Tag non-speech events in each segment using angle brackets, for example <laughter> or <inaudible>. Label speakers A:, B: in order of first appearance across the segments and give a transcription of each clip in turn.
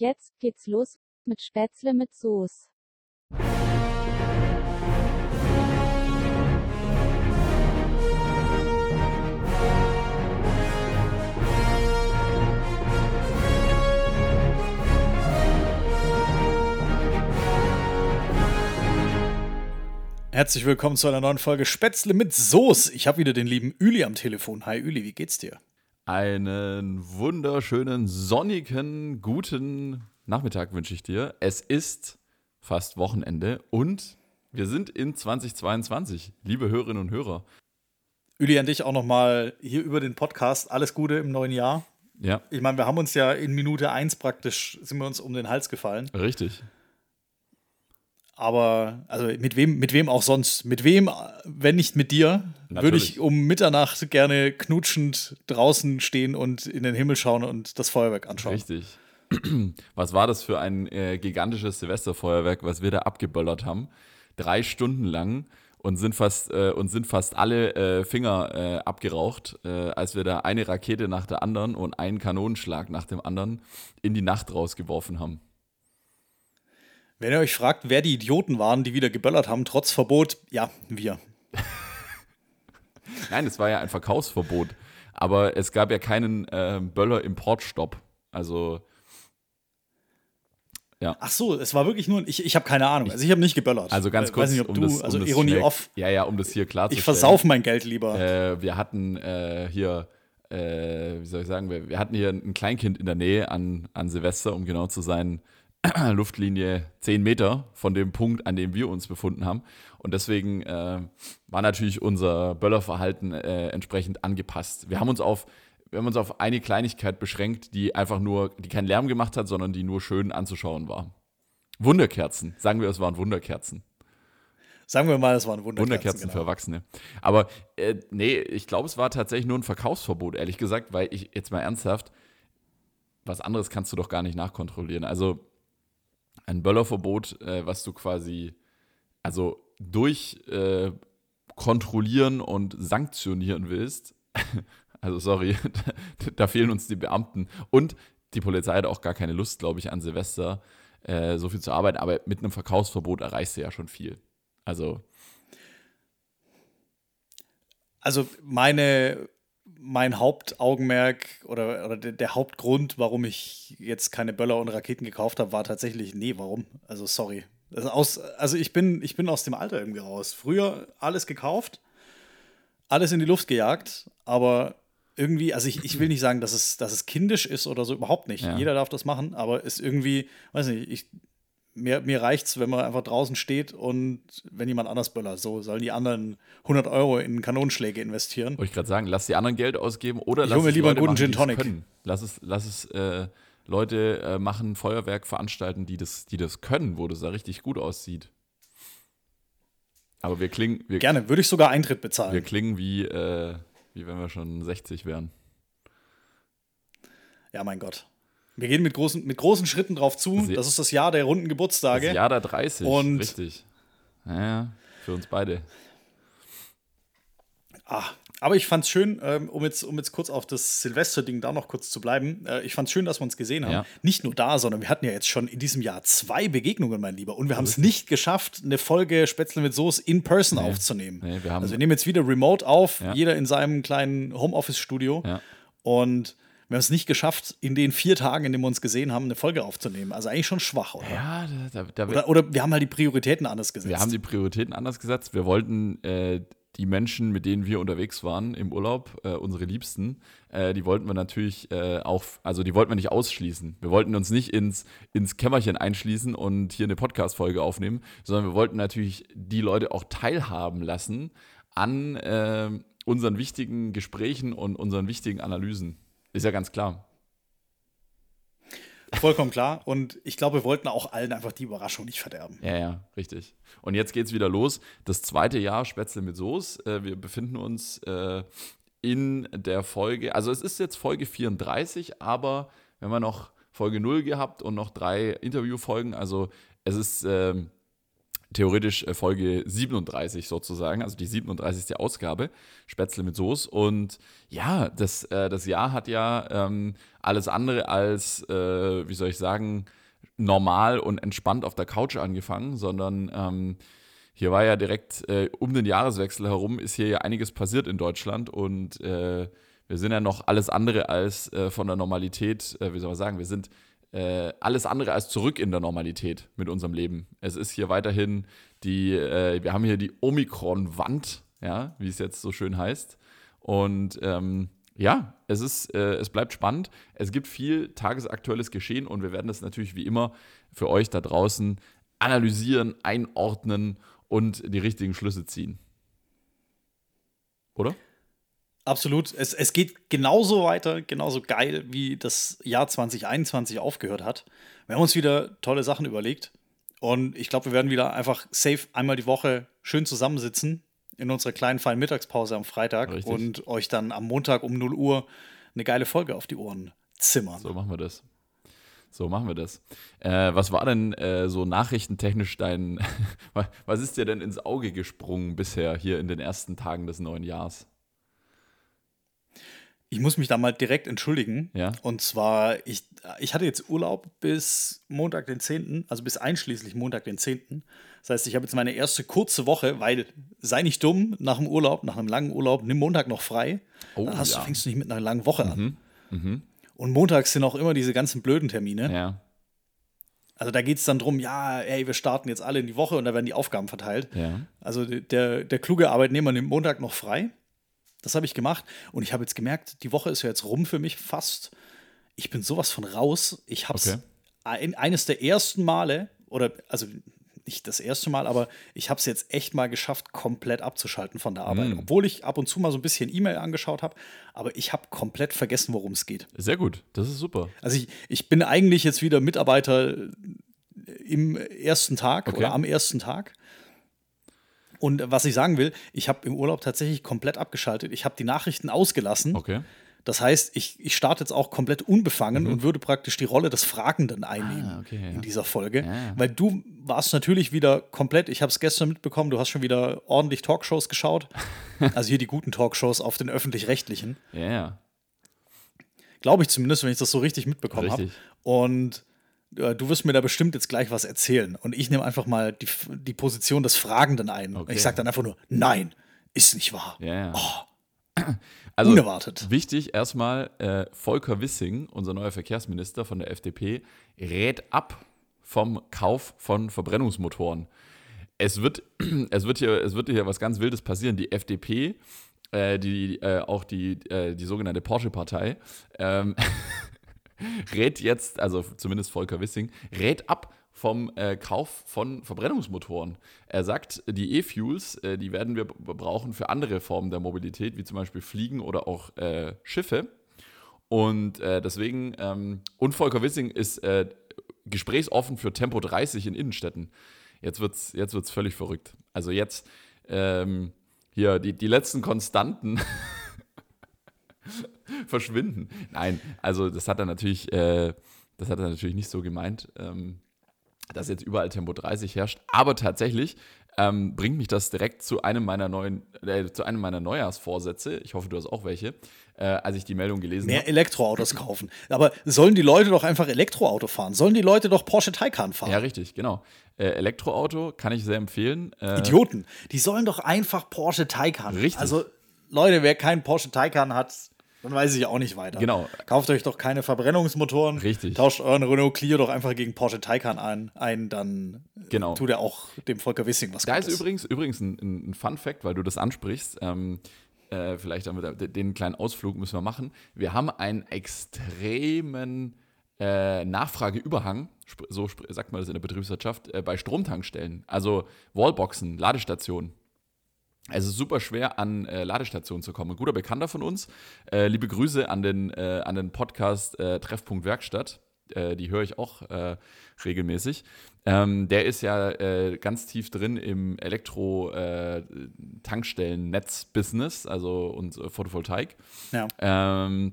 A: Jetzt geht's los mit Spätzle mit Soße.
B: Herzlich willkommen zu einer neuen Folge Spätzle mit Soße. Ich habe wieder den lieben Üli am Telefon. Hi Üli, wie geht's dir?
C: Einen wunderschönen, sonnigen, guten Nachmittag wünsche ich dir. Es ist fast Wochenende und wir sind in 2022, liebe Hörerinnen und Hörer.
B: Üli, an dich auch nochmal hier über den Podcast. Alles Gute im neuen Jahr.
C: Ja.
B: Ich meine, wir haben uns ja in Minute 1 praktisch, sind wir uns um den Hals gefallen.
C: Richtig.
B: Aber, also mit wem, mit wem auch sonst? Mit wem, wenn nicht mit dir,
C: Natürlich.
B: würde ich um Mitternacht gerne knutschend draußen stehen und in den Himmel schauen und das Feuerwerk anschauen.
C: Richtig. <clears throat> Was war das für ein äh, gigantisches Silvesterfeuerwerk, was wir da abgeböllert haben? Drei Stunden lang und sind fast, äh, und sind fast alle äh, Finger äh, abgeraucht, äh, als wir da eine Rakete nach der anderen und einen Kanonenschlag nach dem anderen in die Nacht rausgeworfen haben.
B: Wenn ihr euch fragt, wer die Idioten waren, die wieder geböllert haben, trotz Verbot, ja, wir. <laughs>
C: Nein, es war ja ein Verkaufsverbot. Aber es gab ja keinen äh, Böller-Importstopp. Also,
B: Ach so, es war wirklich nur, ich, ich habe keine Ahnung. Also ich habe nicht geböllert.
C: also ganz
B: Äh,
C: kurz,
B: Weiß nicht, ob
C: um
B: du,
C: das, um
B: also
C: das
B: Ironie
C: schnell-
B: off.
C: Ja, ja, um das hier klarzustellen.
B: Ich versaufe mein Geld lieber.
C: Äh, wir hatten äh, hier, äh, wie soll ich sagen, wir, wir hatten hier ein Kleinkind in der Nähe an, an Silvester, um genau zu sein, <clears throat> Luftlinie 10 Meter von dem Punkt, an dem wir uns befunden haben. Und deswegen äh, war natürlich unser Böllerverhalten äh, entsprechend angepasst. Wir haben uns auf wir haben uns auf eine Kleinigkeit beschränkt, die einfach nur, die keinen Lärm gemacht hat, sondern die nur schön anzuschauen war. Wunderkerzen. Sagen wir, es waren Wunderkerzen.
B: Sagen wir mal, es waren Wunderkerzen.
C: Wunderkerzen für
B: genau.
C: Erwachsene. Aber äh, nee, ich glaube, es war tatsächlich nur ein Verkaufsverbot, ehrlich gesagt, weil ich jetzt mal ernsthaft, was anderes kannst du doch gar nicht nachkontrollieren. Also ein Böllerverbot, äh, was du quasi, also durch äh, kontrollieren und sanktionieren willst, <laughs> also sorry, <laughs> da, fehlen uns die Beamten. Und die Polizei hat auch gar keine Lust, glaube ich, an Silvester äh, so viel zu arbeiten, aber mit einem Verkaufsverbot erreichst du ja schon viel. Also
B: Also meine, mein Hauptaugenmerk oder, oder der, Hauptgrund, warum ich jetzt keine Böller und Raketen gekauft habe, war tatsächlich, nee, warum? Also sorry. Also, aus, also ich, bin, ich bin aus dem Alter irgendwie raus. Früher alles gekauft, alles in die Luft gejagt, aber irgendwie, also ich, ich will nicht sagen, dass es, dass es kindisch ist oder so, überhaupt nicht.
C: Ja.
B: Jeder darf das machen, aber ist irgendwie, weiß nicht, ich, mir, mir reicht's, wenn man einfach draußen steht und wenn jemand anders böllert. So sollen die anderen 100 Euro in Kanonenschläge investieren.
C: Wollte ich gerade sagen, lass die anderen Geld ausgeben oder
B: Ich
C: lass
B: mir
C: es
B: lieber einen
C: Leute
B: guten
C: machen,
B: Gin
C: es
B: Tonic.
C: Können. Lass es, lass es äh, Leute äh, machen, Feuerwerk veranstalten, die das, die das können, wo das da richtig gut aussieht. Aber wir klingen, wir,
B: Gerne, würde ich sogar Eintritt bezahlen.
C: wir klingen wie, äh, wie wenn wir schon 60 wären.
B: Ja, mein Gott. Wir gehen mit großen, mit großen Schritten drauf zu. Das ist das Jahr der runden Geburtstage.
C: Das Jahr der 30,
B: Und-
C: richtig. Ja, für uns beide.
B: Ah, aber ich fand's schön, ähm, um, jetzt, um jetzt kurz auf das Silvester-Ding da noch kurz zu bleiben. Äh, ich fand's schön, dass wir uns gesehen haben.
C: Ja.
B: Nicht nur da, sondern wir hatten ja jetzt schon in diesem Jahr zwei Begegnungen, mein Lieber. Und wir haben es nicht geschafft, eine Folge Spätzle mit Soße in person aufzunehmen.
C: Nee, wir
B: also wir nehmen jetzt wieder remote auf,
C: Ja.
B: jeder in seinem kleinen Homeoffice-Studio.
C: Ja.
B: Und wir haben es nicht geschafft, in den vier Tagen, in denen wir uns gesehen haben, eine Folge aufzunehmen. Also eigentlich schon schwach, oder?
C: Ja, da, da, da,
B: Oder, oder wir haben halt die Prioritäten anders gesetzt.
C: Wir haben die Prioritäten anders gesetzt. Wir wollten äh, die Menschen, mit denen wir unterwegs waren im Urlaub, äh, unsere Liebsten, äh, die wollten wir natürlich äh, auch, also die wollten wir nicht ausschließen. Wir wollten uns nicht ins, ins Kämmerchen einschließen und hier eine Podcast-Folge aufnehmen, sondern wir wollten natürlich die Leute auch teilhaben lassen an äh, unseren wichtigen Gesprächen und unseren wichtigen Analysen. Ist ja ganz klar.
B: Vollkommen klar. Und ich glaube, wir wollten auch allen einfach die Überraschung nicht verderben.
C: Ja, ja, richtig. Und jetzt geht's wieder los. Das zweite Jahr Spätzle mit Soße. Äh, wir befinden uns äh, in der Folge, also es ist jetzt Folge 34, aber wir haben ja noch Folge 0 gehabt und noch drei Interviewfolgen. Also es ist ähm, theoretisch äh, Folge 37 sozusagen, also die 37. Ausgabe, Spätzle mit Soße. Und ja, das, äh, das Jahr hat ja ähm, alles andere als, äh, wie soll ich sagen, normal und entspannt auf der Couch angefangen, sondern ähm, hier war ja direkt äh, um den Jahreswechsel herum, ist hier ja einiges passiert in Deutschland und äh, wir sind ja noch alles andere als äh, von der Normalität, wie soll man sagen, wir sind äh, alles andere als zurück in der Normalität mit unserem Leben. Es ist hier weiterhin die, äh, wir haben hier die Omikron-Wand, ja, wie es jetzt so schön heißt. Und ähm, ja, es ist, äh, es bleibt spannend. Es gibt viel tagesaktuelles Geschehen und wir werden das natürlich wie immer für euch da draußen analysieren, einordnen und die richtigen Schlüsse ziehen. Oder?
B: Absolut. Es, es geht genauso weiter, genauso geil, wie das Jahr 2021 aufgehört hat. Wir haben uns wieder tolle Sachen überlegt. Und ich glaube, wir werden wieder einfach safe einmal die Woche schön zusammensitzen in unserer kleinen feinen Mittagspause am Freitag Richtig. und euch dann am Montag um 0 Uhr eine geile Folge auf die Ohren zimmern.
C: So machen wir das. So machen wir das. Äh, was war denn äh, so nachrichtentechnisch dein, <laughs> was ist dir denn ins Auge gesprungen bisher hier in den ersten Tagen des neuen Jahres?
B: Ich muss mich da mal direkt entschuldigen.
C: Ja.
B: Und zwar, ich, ich hatte jetzt Urlaub bis Montag, den 10., also bis einschließlich Montag, den 10. Das heißt, ich habe jetzt meine erste kurze Woche, weil sei nicht dumm, nach dem Urlaub, nach einem langen Urlaub, nimm Montag noch frei. Oh, dann hast ja. du, fängst du nicht mit einer langen Woche mhm. an. Mhm. Und montags sind auch immer diese ganzen blöden Termine.
C: Ja.
B: Also da geht es dann darum, ja, ey, wir starten jetzt alle in die Woche und da werden die Aufgaben verteilt.
C: Ja.
B: Also der, der kluge Arbeitnehmer nimmt Montag noch frei. Das habe ich gemacht und ich habe jetzt gemerkt, die Woche ist ja jetzt rum für mich fast. Ich bin sowas von raus. Ich habe es okay. ein, eines der ersten Male, oder also nicht das erste Mal, aber ich habe es jetzt echt mal geschafft, komplett abzuschalten von der Arbeit. Mm. Obwohl ich ab und zu mal so ein bisschen E-Mail angeschaut habe, aber ich habe komplett vergessen, worum es geht.
C: Sehr gut, das ist super.
B: Also ich, ich bin eigentlich jetzt wieder Mitarbeiter im ersten Tag okay. oder am ersten Tag. Und was ich sagen will, ich habe im Urlaub tatsächlich komplett abgeschaltet. Ich habe die Nachrichten ausgelassen.
C: Okay.
B: Das heißt, ich, ich starte jetzt auch komplett unbefangen mhm. und würde praktisch die Rolle des Fragenden einnehmen ah, okay, ja. in dieser Folge. Ja. Weil du warst natürlich wieder komplett, ich habe es gestern mitbekommen, du hast schon wieder ordentlich Talkshows geschaut. <laughs> also hier die guten Talkshows auf den öffentlich-rechtlichen.
C: Ja.
B: Glaube ich zumindest, wenn ich das so richtig mitbekommen habe. Und du wirst mir da bestimmt jetzt gleich was erzählen. Und ich nehme einfach mal die, die Position des Fragenden ein. Okay. Ich sage dann einfach nur, nein, ist nicht wahr.
C: Ja,
B: oh. <clears throat> Also, Unerwartet.
C: Wichtig erstmal, äh, Volker Wissing, unser neuer Verkehrsminister von der FDP, rät ab vom Kauf von Verbrennungsmotoren. Es wird, <clears throat> es wird, hier, es wird hier was ganz Wildes passieren. Die FDP, äh, die, äh, auch die, äh, die sogenannte Porsche-Partei, ähm, <laughs> <laughs> rät jetzt, also zumindest Volker Wissing, rät ab vom äh, Kauf von Verbrennungsmotoren. Er sagt, die E-Fuels, äh, die werden wir brauchen für andere Formen der Mobilität, wie zum Beispiel Fliegen oder auch äh, Schiffe. Und äh, deswegen, ähm, und Volker Wissing ist äh, gesprächsoffen für Tempo 30 in Innenstädten. Jetzt wird es jetzt wird's völlig verrückt. Also jetzt ähm, hier die, die letzten Konstanten verschwinden. Nein, also das hat er natürlich, äh, das hat er natürlich nicht so gemeint, ähm, dass jetzt überall Tempo 30 herrscht. Aber tatsächlich ähm, bringt mich das direkt zu einem meiner neuen, äh, zu einem meiner Neujahrsvorsätze. Ich hoffe, du hast auch welche. Äh, als ich die Meldung gelesen
B: habe. Mehr Elektroautos kaufen. Aber sollen die Leute doch einfach Elektroauto fahren? Sollen die Leute doch Porsche Taycan fahren?
C: Ja, richtig, genau. Äh, Elektroauto kann ich sehr empfehlen.
B: Äh, Idioten. Die sollen doch einfach Porsche Taycan.
C: Richtig.
B: Also Leute, wer keinen Porsche Taycan hat, dann weiß ich auch nicht weiter.
C: Genau.
B: Kauft euch doch keine Verbrennungsmotoren.
C: Richtig.
B: Tauscht euren Renault Clio doch einfach gegen Porsche Taycan ein, ein dann
C: genau.
B: tut er auch dem Volker Wissing was
C: Da Gutes. ist übrigens, übrigens ein, ein Fun Fact, weil du das ansprichst. Ähm, äh, vielleicht damit, den kleinen Ausflug müssen wir machen. Wir haben einen extremen äh, Nachfrageüberhang, so sagt man das in der Betriebswirtschaft, äh, bei Stromtankstellen. Also Wallboxen, Ladestationen. Es ist super schwer, an äh, Ladestationen zu kommen. Ein guter Bekannter von uns, äh, liebe Grüße an den, äh, an den Podcast äh, Treffpunkt Werkstatt, äh, die höre ich auch äh, regelmäßig. Ähm, der ist ja ganz tief drin im Elektro-Tankstellen-Netz-Business, also und Photovoltaik.
B: Ja.
C: Ähm,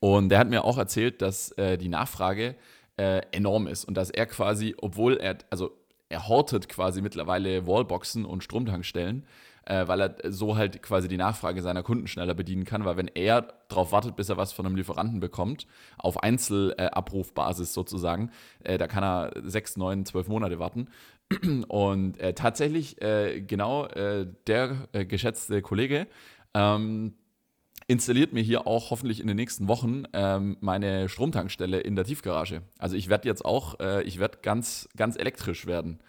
C: und der hat mir auch erzählt, dass die Nachfrage enorm ist und dass er quasi, obwohl er, also er hortet quasi mittlerweile Wallboxen und Stromtankstellen, äh, weil er so halt quasi die Nachfrage seiner Kunden schneller bedienen kann, weil wenn er darauf wartet, bis er was von einem Lieferanten bekommt, auf Einzelabrufbasis sozusagen, äh, da kann er sechs, neun, zwölf Monate warten. <clears throat> Und äh, tatsächlich, äh, genau, äh, der äh, geschätzte Kollege, ähm, installiert mir hier auch hoffentlich in den nächsten Wochen ähm, meine Stromtankstelle in der Tiefgarage. Also ich werde jetzt auch, äh, ich werde ganz, ganz elektrisch werden.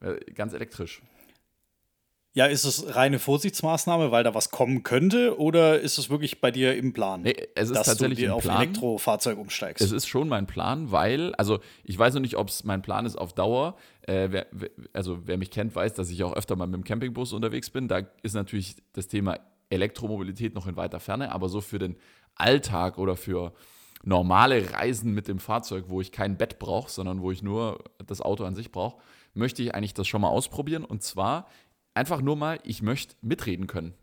C: Äh, ganz elektrisch.
B: Ja, ist es reine Vorsichtsmaßnahme, weil da was kommen könnte, oder ist es wirklich bei dir im Plan,
C: Nee, es ist
B: dass
C: tatsächlich
B: du dir auf
C: Plan.
B: Elektrofahrzeug umsteigst?
C: Es ist schon mein Plan, weil, also ich weiß noch nicht, ob es mein Plan ist auf Dauer. Äh, wer- also wer mich kennt, weiß, dass ich auch öfter mal mit dem Campingbus unterwegs bin. Da ist natürlich das Thema Elektromobilität noch in weiter Ferne, aber so für den Alltag oder für normale Reisen mit dem Fahrzeug, wo ich kein Bett brauche, sondern wo ich nur das Auto an sich brauche, möchte ich eigentlich das schon mal ausprobieren. Und zwar einfach nur mal, ich möchte mitreden können.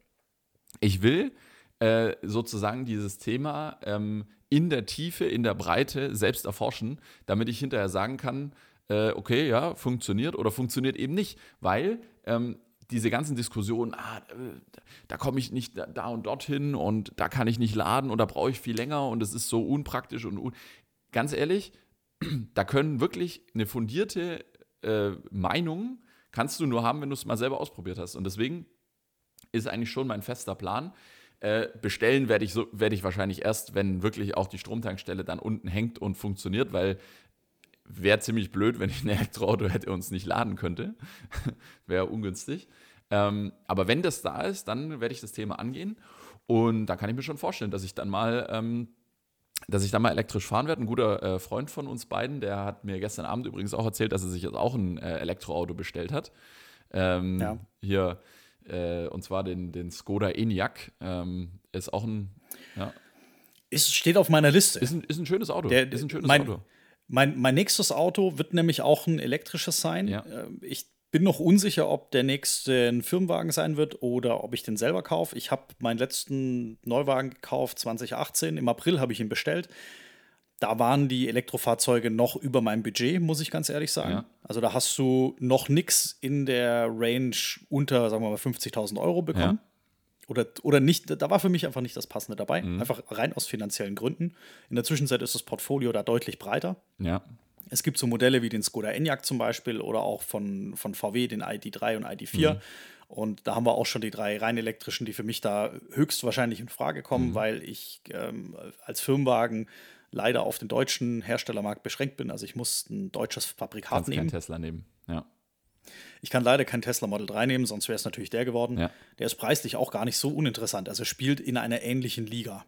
C: Ich will äh, sozusagen dieses Thema ähm, in der Tiefe, in der Breite selbst erforschen, damit ich hinterher sagen kann, äh, okay, ja, funktioniert oder funktioniert eben nicht, weil ähm, diese ganzen Diskussionen, ah, äh, da komme ich nicht da, und dorthin und da kann ich nicht laden und da brauche ich viel länger und es ist so unpraktisch und un ganz ehrlich, <clears throat> da können wirklich eine fundierte äh, Meinung kannst du nur haben, wenn du es mal selber ausprobiert hast. Und deswegen ist eigentlich schon mein fester Plan. Äh, bestellen werde ich, so, werde ich wahrscheinlich erst, wenn wirklich auch die Stromtankstelle dann unten hängt und funktioniert, weil wäre ziemlich blöd, wenn ich ein Elektroauto hätte und es nicht laden könnte. <laughs> wäre ungünstig. Ähm, aber wenn das da ist, dann werde ich das Thema angehen. Und da kann ich mir schon vorstellen, dass ich dann mal, ähm, dass ich dann mal elektrisch fahren werde. Ein guter äh, Freund von uns beiden, der hat mir gestern Abend übrigens auch erzählt, dass er sich jetzt auch ein äh, Elektroauto bestellt hat. Ähm,
B: Ja.
C: Hier, äh, und zwar den, den Skoda Enyaq. Ähm, ist auch ein, ja,
B: Es steht auf meiner Liste.
C: ist ein, ist ein schönes Auto.
B: Der-
C: ist ein schönes
B: mein-
C: Auto.
B: Mein, mein nächstes Auto wird nämlich auch ein elektrisches sein.
C: Ja.
B: Ähm, Ich bin noch unsicher, ob der nächste ein Firmenwagen sein wird oder ob ich den selber kaufe. Ich habe meinen letzten Neuwagen gekauft 2018. Im April habe ich ihn bestellt. Da waren die Elektrofahrzeuge noch über meinem Budget, muss ich ganz ehrlich sagen.
C: Ja.
B: Also da hast du noch nichts in der Range unter, sagen wir mal, 50.000 Euro bekommen. Oder, oder nicht, da war für mich einfach nicht das Passende dabei.
C: Mhm.
B: Einfach rein aus finanziellen Gründen. In der Zwischenzeit ist das Portfolio da deutlich breiter.
C: Ja.
B: Es gibt so Modelle wie den Skoda Enyaq zum Beispiel oder auch von, von VW den ID3 und ID4. Und da haben wir auch schon die drei rein elektrischen, die für mich da höchstwahrscheinlich in Frage kommen, weil ich ähm, als Firmenwagen leider auf den deutschen Herstellermarkt beschränkt bin. Also ich muss ein deutsches Fabrikat
C: Kannst keinen
B: nehmen.
C: Tesla nehmen. Ja.
B: Ich kann leider kein Tesla Model 3 nehmen, sonst wäre es natürlich der geworden.
C: Ja.
B: Der ist preislich auch gar nicht so uninteressant. Also spielt in einer ähnlichen Liga.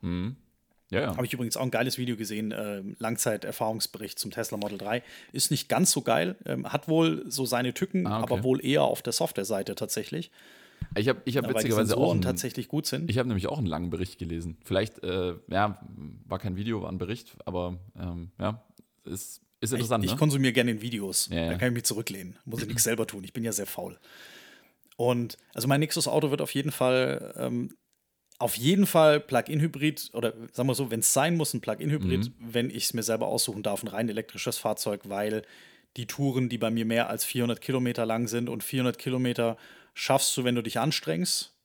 C: Ja, ja.
B: Habe ich übrigens auch ein geiles Video gesehen, äh, Langzeiterfahrungsbericht zum Tesla Model 3. Ist nicht ganz so geil, ähm, hat wohl so seine Tücken,
C: Ah, okay.
B: aber wohl eher auf der Software-Seite tatsächlich,
C: Ich habe ich hab witzigerweise auch einen,
B: tatsächlich gut sind.
C: Ich habe nämlich auch einen langen Bericht gelesen. Vielleicht, äh, ja, war kein Video, war ein Bericht, aber ähm, ja, ist, ist
B: Ich,
C: interessant.
B: ich
C: ne?
B: konsumiere gerne in Videos.
C: Ja, ja.
B: Da kann ich mich zurücklehnen. Muss ich <clears throat> nichts selber tun. Ich bin ja sehr faul. Und also mein nächstes Auto wird auf jeden Fall, ähm, auf jeden Fall Plug-in-Hybrid oder sagen wir so, wenn es sein muss, ein Plug-in-Hybrid, wenn ich es mir selber aussuchen darf, ein rein elektrisches Fahrzeug, weil die Touren, die bei mir mehr als 400 Kilometer lang sind und 400 Kilometer schaffst du, wenn du dich anstrengst.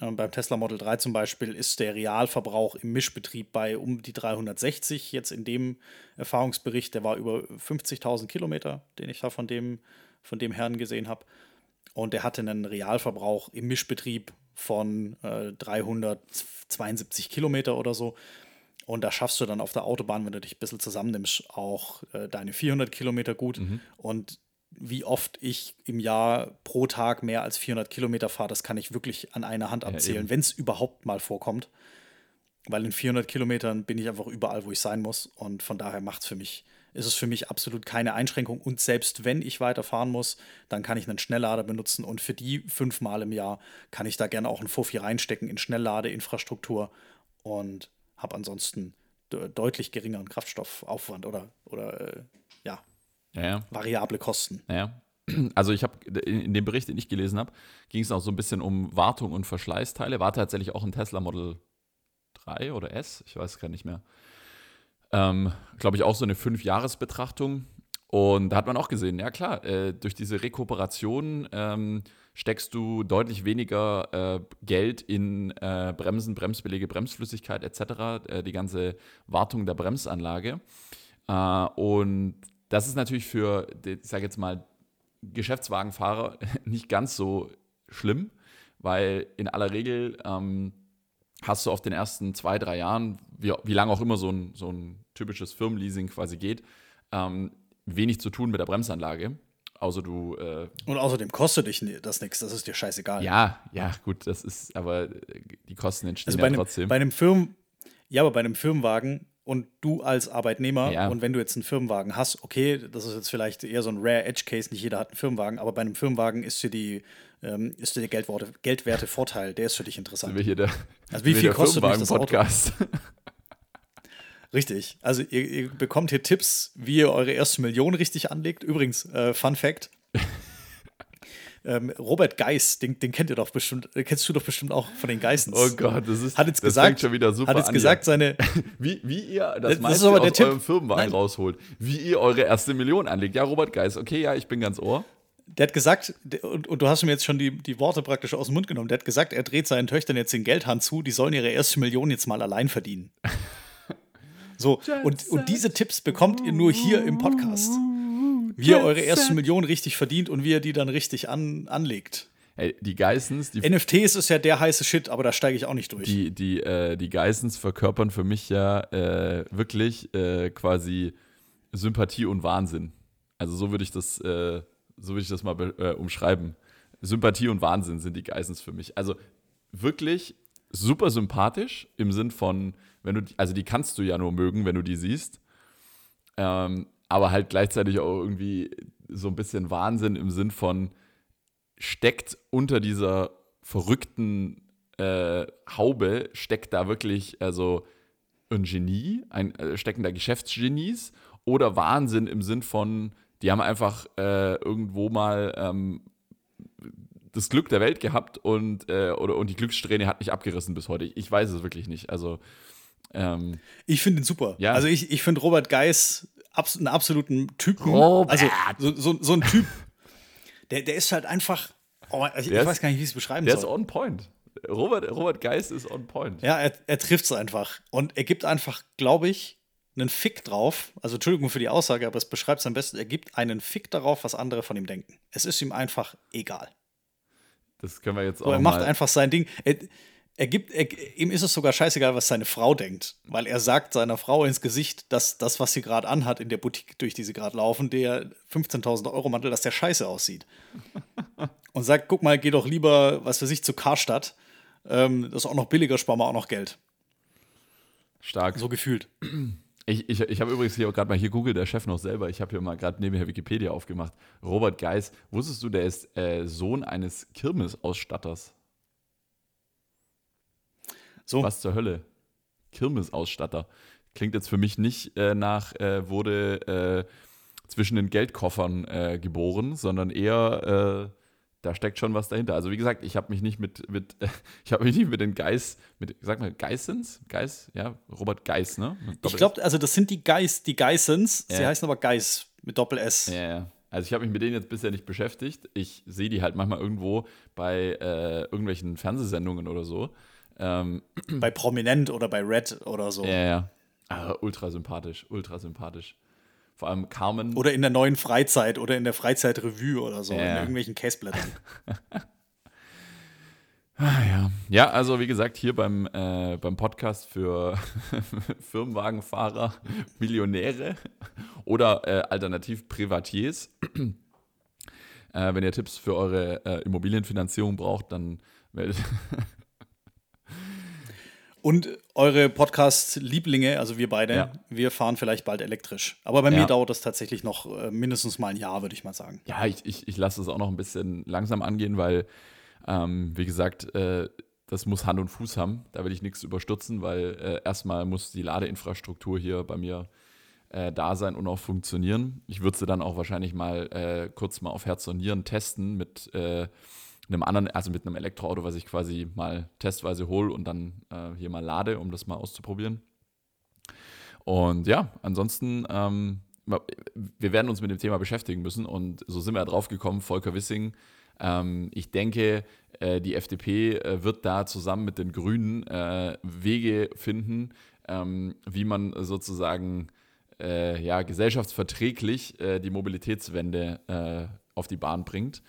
B: Ähm, beim Tesla Model 3 zum Beispiel ist der Realverbrauch im Mischbetrieb bei um die 360. Jetzt in dem Erfahrungsbericht, der war über 50.000 Kilometer, den ich da von dem, von dem Herrn gesehen habe. Und der hatte einen Realverbrauch im Mischbetrieb von äh, 372 Kilometer oder so. Und da schaffst du dann auf der Autobahn, wenn du dich ein bisschen zusammennimmst, auch äh, deine 400 Kilometer gut. Und wie oft ich im Jahr pro Tag mehr als 400 Kilometer fahre, das kann ich wirklich an einer Hand abzählen,
C: eben.
B: wenn es überhaupt mal vorkommt. Weil in 400 Kilometern bin ich einfach überall, wo ich sein muss. Und von daher macht's für mich, ist es für mich absolut keine Einschränkung. Und selbst wenn ich weiterfahren muss, dann kann ich einen Schnelllader benutzen. Und für die fünfmal im Jahr kann ich da gerne auch einen Fuffi reinstecken in Schnellladeinfrastruktur und habe ansonsten de deutlich geringeren Kraftstoffaufwand oder, oder äh, ja,
C: ja,
B: variable Kosten.
C: Ja. <clears throat> Also ich habe in dem Bericht, den ich gelesen habe, ging es auch so ein bisschen um Wartung und Verschleißteile. War tatsächlich auch ein Tesla Model 3 oder S, ich weiß es gar nicht mehr. Ähm, Glaube ich auch so eine Fünf-Jahres-Betrachtung. Und da hat man auch gesehen, ja klar, äh, durch diese Rekuperation ähm, steckst du deutlich weniger äh, Geld in äh, Bremsen, Bremsbeläge, Bremsflüssigkeit etc., äh, die ganze Wartung der Bremsanlage. Äh, und das ist natürlich für, ich sage jetzt mal, Geschäftswagenfahrer <laughs> nicht ganz so schlimm, weil in aller Regel ähm, hast du auf den ersten zwei, drei Jahren, wie, wie lange auch immer so ein, so ein typisches Firmenleasing quasi geht, ähm, wenig zu tun mit der Bremsanlage. Außer du. Äh,
B: Und außerdem kostet dich das nichts, das ist dir scheißegal.
C: Ja, ja, gut, das ist, aber äh, die Kosten entstehen
B: also
C: ja
B: einem,
C: trotzdem.
B: Bei einem Firmen, ja, aber bei einem Firmenwagen und du als Arbeitnehmer
C: Ja.
B: und wenn du jetzt einen Firmenwagen hast, okay, das ist jetzt vielleicht eher so ein Rare Edge Case, nicht jeder hat einen Firmenwagen, aber bei einem Firmenwagen ist dir die ähm, ist dir der Geldworte, Geldwerte Vorteil, der ist für dich interessant.
C: der,
B: Also wie viel kostet mich das Auto? <laughs> Richtig. Also ihr, ihr bekommt hier Tipps, wie ihr eure erste Million richtig anlegt. Übrigens, äh, Fun Fact. Ähm, Robert Geis, den, den kennt ihr doch bestimmt, äh, kennst du doch bestimmt auch von den Geissens.
C: Oh Gott, das ist
B: Hat jetzt
C: das
B: gesagt,
C: schon wieder super
B: hat jetzt
C: an
B: gesagt, seine, <laughs>
C: Wie, wie ihr das,
B: Das ist
C: meiste
B: aber der
C: aus
B: Tipp.
C: eurem Firmenwagen
B: Nein.
C: rausholt. Wie ihr eure erste Million anlegt. Ja, Robert Geis, okay, ja, ich bin ganz ohr.
B: der hat gesagt, und, und du hast mir jetzt schon die, die Worte praktisch aus dem Mund genommen, der hat gesagt, er dreht seinen Töchtern jetzt den Geldhahn zu, die sollen ihre erste Million jetzt mal allein verdienen. <laughs> So, und, und diese Tipps bekommt ihr nur hier im Podcast. Wie ihr eure erste Million richtig verdient und wie ihr die dann richtig an, anlegt.
C: Ey, die Geissens, die,
B: NFTs ist ja der heiße Shit, aber da steige ich auch nicht durch.
C: die, die, äh, die Geissens verkörpern für mich ja äh, wirklich äh, quasi Sympathie und Wahnsinn. Also so würde ich das, äh, so würde ich das mal äh, umschreiben. Sympathie und Wahnsinn sind die Geissens für mich. Also wirklich super sympathisch im Sinn von, wenn du, die- also die kannst du ja nur mögen, wenn du die siehst. Ähm, aber halt gleichzeitig auch irgendwie so ein bisschen Wahnsinn im Sinn von steckt unter dieser verrückten äh, Haube, steckt da wirklich also ein Genie, ein äh, stecken da Geschäftsgenies oder Wahnsinn im Sinn von, die haben einfach äh, irgendwo mal ähm, das Glück der Welt gehabt und, äh, oder, und die Glückssträhne hat nicht abgerissen bis heute. Ich, weiß es wirklich nicht. Also ähm,
B: Ich finde ihn super.
C: Ja.
B: Also ich, ich finde Robert Geis abs einen absoluten Typen.
C: Robert!
B: Also so, so, so ein Typ, <laughs> der, der ist halt einfach, oh, ich, ich
C: Der ist-
B: weiß gar nicht, wie ich es beschreiben
C: der ist
B: soll.
C: on point. Robert, Robert Geist ist on point.
B: Ja, er, er trifft es einfach. Und er gibt einfach, glaube ich, einen Fick drauf. Also Entschuldigung für die Aussage, aber es beschreibt es am besten. Er gibt einen Fick darauf, was andere von ihm denken. Es ist ihm einfach egal.
C: Das können wir jetzt
B: So,
C: auch
B: er macht
C: mal.
B: einfach sein Ding. Er, er gibt, er, ihm ist es sogar scheißegal, was seine Frau denkt, weil er sagt seiner Frau ins Gesicht, dass das, was sie gerade anhat in der Boutique, durch die sie gerade laufen, der 15.000 Euro Mantel, dass der scheiße aussieht. Und sagt, guck mal, geh doch lieber, was für sich zu Karstadt. Ähm, das ist auch noch billiger, sparen wir auch noch Geld.
C: Stark.
B: So gefühlt.
C: Ich, ich, ich habe übrigens hier gerade mal hier Google der Chef noch selber. Ich habe hier mal gerade nebenher Wikipedia aufgemacht. Robert Geis, wusstest du, der ist äh, Sohn eines Kirmesausstatters?
B: So.
C: Was zur Hölle? Kirmesausstatter. Klingt jetzt für mich nicht äh, nach, äh, wurde äh, zwischen den Geldkoffern äh, geboren, sondern eher, äh, da steckt schon was dahinter. Also wie gesagt, ich habe mich nicht mit, mit <laughs> ich habe mich nicht mit den Geis, mit, sag mal, Geissens? Geis? Ja, Robert Geis, ne?
B: Ich glaube, also das sind die Geis, die Geissens. Sie
C: Ja.
B: heißen aber Geis mit Doppel-S.
C: Ja, ja. Also ich habe mich mit denen jetzt bisher nicht beschäftigt. Ich sehe die halt manchmal irgendwo bei äh, irgendwelchen Fernsehsendungen oder so. Ähm,
B: Bei Prominent oder bei Red oder so.
C: ja, ja. Aber ultra sympathisch, ultra sympathisch. Vor allem Carmen.
B: Oder in der neuen Freizeit oder in der Freizeitrevue oder so, in
C: Ja.
B: irgendwelchen Caseblättern. <laughs>
C: Ah, ja. ja, also wie gesagt, hier beim, äh, beim Podcast für <laughs> Firmenwagenfahrer, Millionäre oder äh, alternativ Privatiers. äh, wenn ihr Tipps für eure äh, Immobilienfinanzierung braucht, dann meldet. <laughs>
B: Und eure Podcast-Lieblinge, also wir beide,
C: Ja.
B: wir fahren vielleicht bald elektrisch. Aber bei
C: Ja.
B: mir dauert das tatsächlich noch äh, mindestens mal ein Jahr, würde ich mal sagen.
C: Ja, ich, ich, ich lasse es auch noch ein bisschen langsam angehen, weil, ähm, wie gesagt, äh, das muss Hand und Fuß haben. Da will ich nichts überstürzen, weil äh, erstmal muss die Ladeinfrastruktur hier bei mir äh, da sein und auch funktionieren. Ich würde sie dann auch wahrscheinlich mal äh, kurz mal auf Herz und Nieren testen mit äh, einem anderen, also mit einem Elektroauto, was ich quasi mal testweise hole und dann äh, hier mal lade, um das mal auszuprobieren. Und ja, ansonsten ähm, wir werden uns mit dem Thema beschäftigen müssen und so sind wir drauf gekommen, Volker Wissing. Ähm, ich denke, äh, die FDP äh, wird da zusammen mit den Grünen äh, Wege finden, ähm, wie man sozusagen äh, ja, gesellschaftsverträglich äh, die Mobilitätswende auf die Bahn bringt.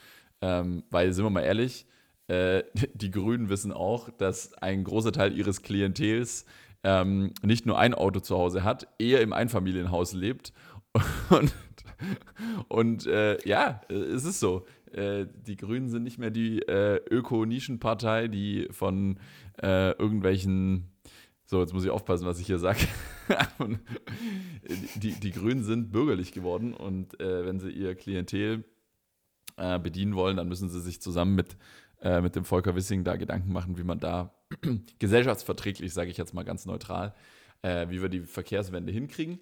C: Ähm, weil, sind wir mal ehrlich, <laughs> die Grünen wissen auch, dass ein großer Teil ihres Klientels ähm, nicht nur ein Auto zu Hause hat, eher im Einfamilienhaus lebt. <laughs> Und, und äh, ja, es ist so. Äh, die Grünen sind nicht mehr die äh, Öko-Nischenpartei, die von äh, irgendwelchen so, jetzt muss ich aufpassen, was ich hier sage. <laughs> die, die Grünen sind bürgerlich geworden und äh, wenn sie ihr Klientel äh, bedienen wollen, dann müssen sie sich zusammen mit, äh, mit dem Volker Wissing da Gedanken machen, wie man da <clears throat> gesellschaftsverträglich, sage ich jetzt mal ganz neutral, äh, wie wir die Verkehrswende hinkriegen.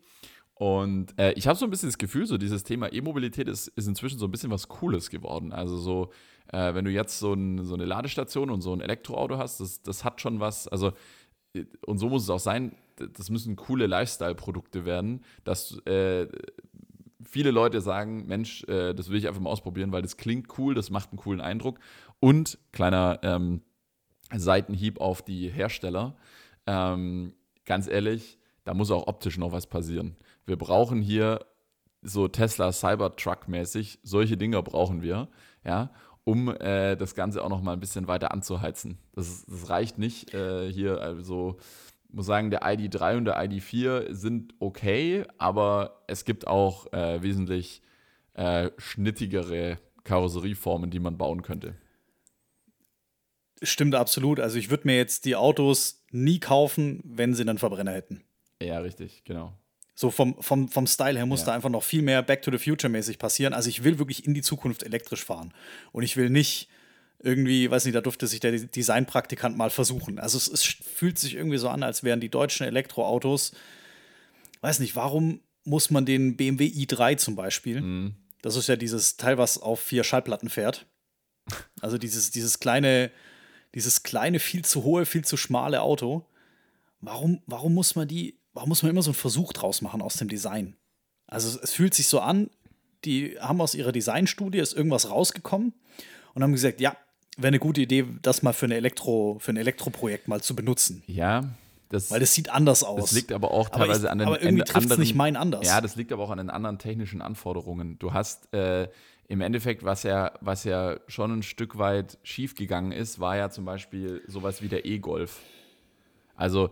C: Und äh, ich habe so ein bisschen das Gefühl, so dieses Thema E-Mobilität ist, ist inzwischen so ein bisschen was Cooles geworden. Also so, äh, wenn du jetzt so, ein, so, eine Ladestation und so ein Elektroauto hast, das, das hat schon was, also äh, und so muss es auch sein, das müssen coole Lifestyle-Produkte werden, dass äh, viele Leute sagen, Mensch, äh, das will ich einfach mal ausprobieren, weil das klingt cool, das macht einen coolen Eindruck. Und kleiner ähm, Seitenhieb auf die Hersteller. Ähm, ganz ehrlich, da muss auch optisch noch was passieren. Wir brauchen hier so Tesla Cybertruck-mäßig, solche Dinger brauchen wir, ja, um äh, das Ganze auch noch mal ein bisschen weiter anzuheizen. Das, das reicht nicht äh, hier, also muss sagen, der ID3 und der ID4 sind okay, aber es gibt auch äh, wesentlich äh, schnittigere Karosserieformen, die man bauen könnte.
B: Stimmt absolut. Also ich würde mir jetzt die Autos nie kaufen, wenn sie einen Verbrenner hätten.
C: Ja, richtig, genau.
B: So vom, vom, vom Style her muss ja. da einfach noch viel mehr Back to the Future mäßig passieren. Also ich will wirklich in die Zukunft elektrisch fahren. Und ich will nicht irgendwie, weiß nicht, da durfte sich der Designpraktikant mal versuchen. Also es, es fühlt sich irgendwie so an, als wären die deutschen Elektroautos, weiß nicht, warum muss man den BMW i3 zum Beispiel, mhm. das ist ja dieses Teil, was auf vier Schallplatten fährt. Also dieses, dieses kleine, dieses kleine, viel zu hohe, viel zu schmale Auto. Warum, warum muss man die, warum muss man immer so einen Versuch draus machen aus dem Design? Also es fühlt sich so an, die haben aus ihrer Designstudie ist irgendwas rausgekommen und haben gesagt, ja, wäre eine gute Idee, das mal für, eine Elektro, für ein Elektroprojekt mal zu benutzen.
C: Ja,
B: das, Weil das sieht anders aus.
C: Das liegt aber auch teilweise
B: aber ich,
C: an den
B: aber irgendwie anderen. nicht mein anders.
C: Ja, das liegt aber auch an den anderen technischen Anforderungen. Du hast äh, im Endeffekt, was ja, was ja schon ein Stück weit schiefgegangen ist, war ja zum Beispiel sowas wie der E-Golf. Also.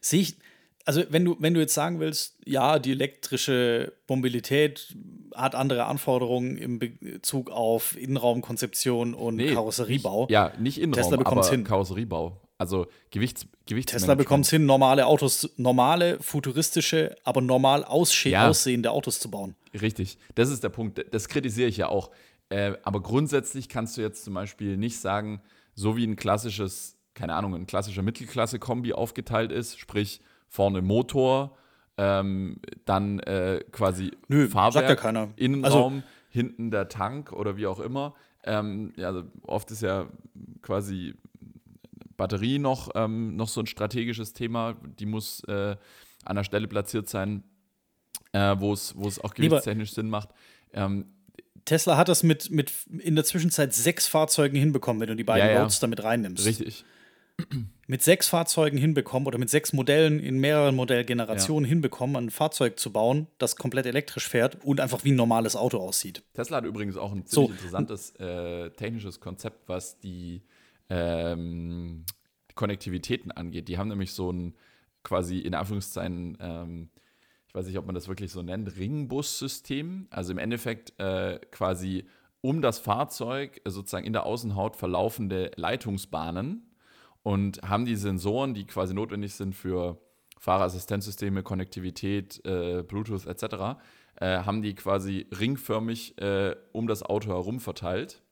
B: Sehe ich, also wenn du, wenn du jetzt sagen willst, ja, die elektrische Mobilität hat andere Anforderungen im Bezug auf Innenraumkonzeption und nee, Karosseriebau.
C: Nicht, ja, nicht Innenraum, Tesla aber hin. Karosseriebau. Also Gewichts, Gewichts
B: Tesla bekommt es hin, normale Autos, normale, futuristische, aber normal ja. aussehende Autos zu bauen.
C: Richtig, das ist der Punkt. Das kritisiere ich ja auch. Äh, aber grundsätzlich kannst du jetzt zum Beispiel nicht sagen, so wie ein klassisches, keine Ahnung, ein klassischer Mittelklasse-Kombi aufgeteilt ist, sprich vorne Motor, ähm, dann äh, quasi
B: Nö,
C: Fahrwerk,
B: ja keiner.
C: Innenraum, also, hinten der Tank oder wie auch immer. Ähm, ja, also oft ist ja quasi Batterie noch, ähm, noch so ein strategisches Thema. Die muss äh, an der Stelle platziert sein, äh, wo es auch gewichtstechnisch Sinn macht. Ähm,
B: Tesla hat das mit, mit in der Zwischenzeit sechs Fahrzeugen hinbekommen, wenn du die beiden ja, ja. Roadster mit reinnimmst.
C: Richtig
B: mit sechs Fahrzeugen hinbekommen oder mit sechs Modellen in mehreren Modellgenerationen ja. hinbekommen, ein Fahrzeug zu bauen, das komplett elektrisch fährt und einfach wie ein normales Auto aussieht.
C: Tesla hat übrigens auch ein ziemlich so. interessantes äh, technisches Konzept, was die ähm, Konnektivitäten angeht. Die haben nämlich so ein quasi in Anführungszeichen, ähm, ich weiß nicht, ob man das wirklich so nennt, Ringbus-System. Also im Endeffekt äh, quasi um das Fahrzeug sozusagen in der Außenhaut verlaufende Leitungsbahnen und haben die Sensoren, die quasi notwendig sind für Fahrerassistenzsysteme, Konnektivität, äh, Bluetooth etc., äh, haben die quasi ringförmig äh, um das Auto herum verteilt,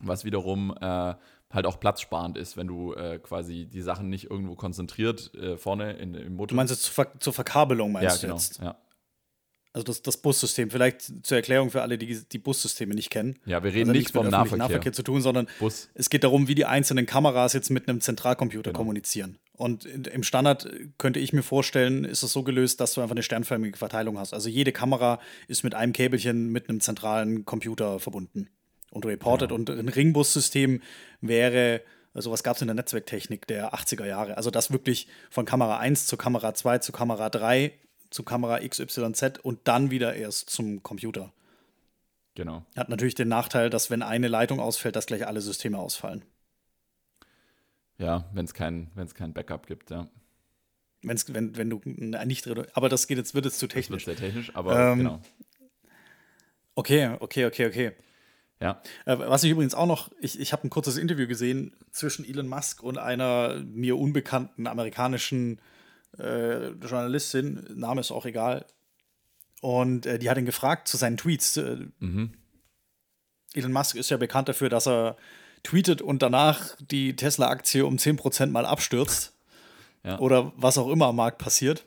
C: was wiederum äh, halt auch platzsparend ist, wenn du äh, quasi die Sachen nicht irgendwo konzentriert äh, vorne in, im Motor.
B: Du meinst jetzt zur, Ver zur Verkabelung, meinst
C: ja, genau,
B: jetzt?
C: Ja.
B: Also das, das Bussystem. Vielleicht zur Erklärung für alle, die die Bussysteme nicht kennen.
C: Ja, wir reden
B: Also
C: nicht vom Nahverkehr.
B: Nahverkehr zu tun, sondern
C: Bus.
B: es geht darum, wie die einzelnen Kameras jetzt mit einem Zentralcomputer
C: Genau.
B: kommunizieren. Und im Standard äh, könnte ich mir vorstellen, ist es so gelöst, dass du einfach eine sternförmige Verteilung hast. Also jede Kamera ist mit einem Käbelchen mit einem zentralen Computer verbunden und reportet.
C: Genau.
B: Und ein Ringbussystem wäre, also was gab es in der Netzwerktechnik der 80er Jahre? Also das wirklich von Kamera 1 zu Kamera 2 zu Kamera 3 zu Kamera XYZ und dann wieder erst zum Computer.
C: Genau.
B: Hat natürlich den Nachteil, dass wenn eine Leitung ausfällt, dass gleich alle Systeme ausfallen.
C: Ja, wenn es kein, wenn's kein Backup gibt, ja.
B: Wenn's, wenn, wenn du na, nicht aber das geht jetzt, wird jetzt zu
C: Das wird
B: technisch.
C: sehr technisch, aber
B: Ähm,
C: genau.
B: Okay, okay, okay, okay.
C: Ja,
B: Äh, was ich übrigens auch noch, ich, ich habe ein kurzes Interview gesehen zwischen Elon Musk und einer mir unbekannten amerikanischen äh, Journalistin, Name ist auch egal. Und äh, die hat ihn gefragt zu seinen Tweets. Äh,
C: Mhm.
B: Elon Musk ist ja bekannt dafür, dass er tweetet und danach die Tesla-Aktie um 10% mal abstürzt.
C: Ja.
B: Oder was auch immer am Markt passiert.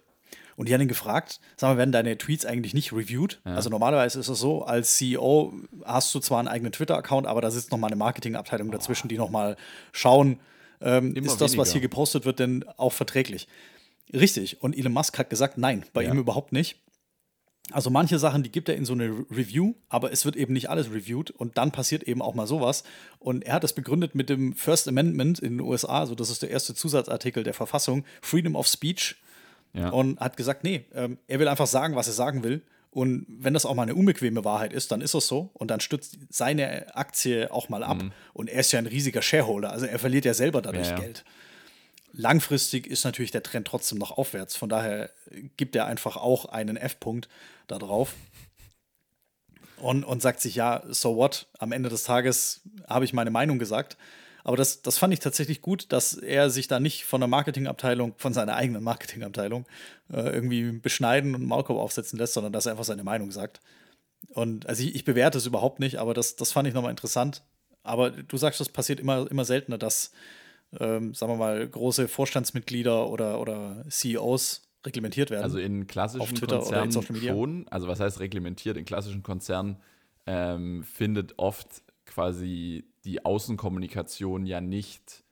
B: Und die haben ihn gefragt, sag mal, werden deine Tweets eigentlich nicht reviewed? Also normalerweise ist es so, als CEO hast du zwar einen eigenen Twitter-Account, aber da sitzt noch mal eine Marketingabteilung dazwischen, die noch mal schauen, ähm, ist das, was
C: weniger.
B: hier gepostet wird, denn auch verträglich? Richtig. Und Elon Musk hat gesagt, nein, bei
C: Ja.
B: ihm überhaupt nicht. Also manche Sachen, die gibt er in so eine Re- Review, aber es wird eben nicht alles reviewed und dann passiert eben auch mal sowas. Und er hat es begründet mit dem First Amendment in den USA, also das ist der erste Zusatzartikel der Verfassung, Freedom of Speech,
C: ja.
B: und hat gesagt, nee, ähm, er will einfach sagen, was er sagen will. Und wenn das auch mal eine unbequeme Wahrheit ist, dann ist es so. Und dann stützt seine Aktie auch mal ab. Und er ist ja ein riesiger Shareholder, also er verliert ja selber dadurch
C: Ja, ja.
B: Geld. Langfristig ist natürlich der Trend trotzdem noch aufwärts. Von daher gibt er einfach auch einen F-Punkt da drauf. Und, und sagt sich, ja, so what? Am Ende des Tages habe ich meine Meinung gesagt. Aber das, das fand ich tatsächlich gut, dass er sich da nicht von der Marketingabteilung, von seiner eigenen Marketingabteilung, äh, irgendwie beschneiden und Maulkorb aufsetzen lässt, sondern dass er einfach seine Meinung sagt. Und also ich, ich bewerte es überhaupt nicht, aber das, das fand ich nochmal interessant. Aber du sagst, das passiert immer, immer seltener, dass, ähm, sagen wir mal, große Vorstandsmitglieder oder, oder CEOs reglementiert werden.
C: Also in klassischen
B: in
C: Konzernen
B: Media?
C: schon, also was heißt reglementiert? In klassischen Konzernen ähm, findet oft quasi die Außenkommunikation ja nicht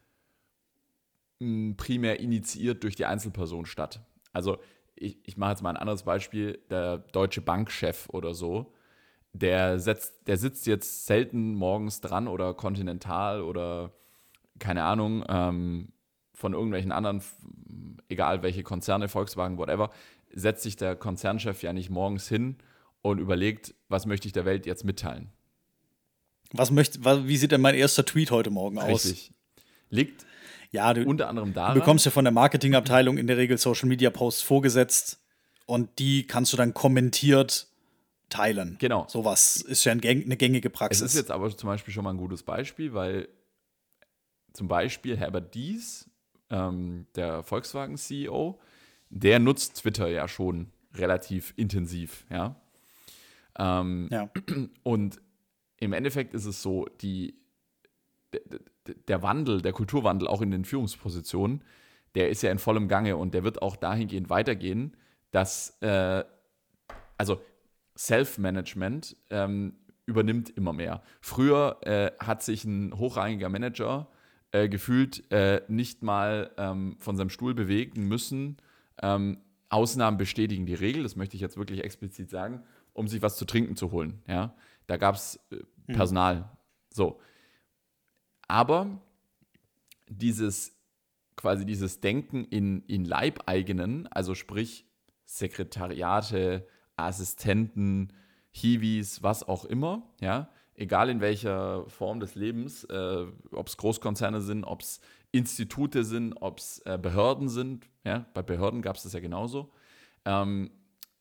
C: mh, primär initiiert durch die Einzelperson statt. Also ich, ich mache jetzt mal ein anderes Beispiel, der deutsche Bankchef oder so, der, setzt, der sitzt jetzt selten morgens dran oder kontinental oder keine Ahnung, ähm, von irgendwelchen anderen, egal welche Konzerne, Volkswagen, whatever, setzt sich der Konzernchef ja nicht morgens hin und überlegt, was möchte ich der Welt jetzt mitteilen.
B: was möchte, wie sieht denn mein erster Tweet heute Morgen aus?
C: Richtig. Liegt
B: Ja, du,
C: unter anderem
B: du
C: daran,
B: bekommst ja von der Marketingabteilung in der Regel Social Media Posts vorgesetzt und die kannst du dann kommentiert teilen.
C: Genau.
B: Sowas ist ja eine gängige
C: es
B: Praxis.
C: ist jetzt aber zum Beispiel schon mal ein gutes Beispiel, weil zum Beispiel Herbert Dies, ähm, der Volkswagen-CEO, der nutzt Twitter ja schon relativ intensiv, ja. Ähm,
B: ja.
C: Und im Endeffekt ist es so, die, der, Wandel, der Kulturwandel auch in den Führungspositionen, der ist ja in vollem Gange und der wird auch dahingehend weitergehen, dass, äh, also Self-Management ähm, übernimmt immer mehr. Früher äh, hat sich ein hochrangiger Manager äh, gefühlt äh, nicht mal ähm, von seinem Stuhl bewegen müssen. Ähm, Ausnahmen bestätigen die Regel, das möchte ich jetzt wirklich explizit sagen, um sich was zu trinken zu holen. Ja? Da gab es äh, Personal. So. Aber dieses quasi dieses Denken in, in Leibeigenen, also sprich Sekretariate, Assistenten, Hiwis, was auch immer, ja, egal in welcher Form des Lebens, äh, ob es Großkonzerne sind, ob es Institute sind, ob es äh, Behörden sind, ja, bei Behörden gab es das ja genauso. Ähm,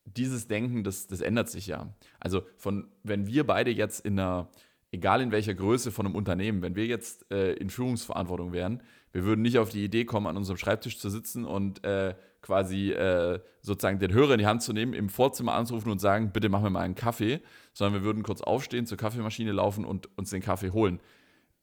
C: dieses Denken, das, das ändert sich ja. Also von, wenn wir beide jetzt in einer, egal in welcher Größe von einem Unternehmen, wenn wir jetzt äh, in Führungsverantwortung wären, wir würden nicht auf die Idee kommen, an unserem Schreibtisch zu sitzen und äh, quasi äh, sozusagen den Hörer in die Hand zu nehmen, im Vorzimmer anzurufen und sagen, bitte mach mir mal einen Kaffee, sondern wir würden kurz aufstehen, zur Kaffeemaschine laufen und uns den Kaffee holen.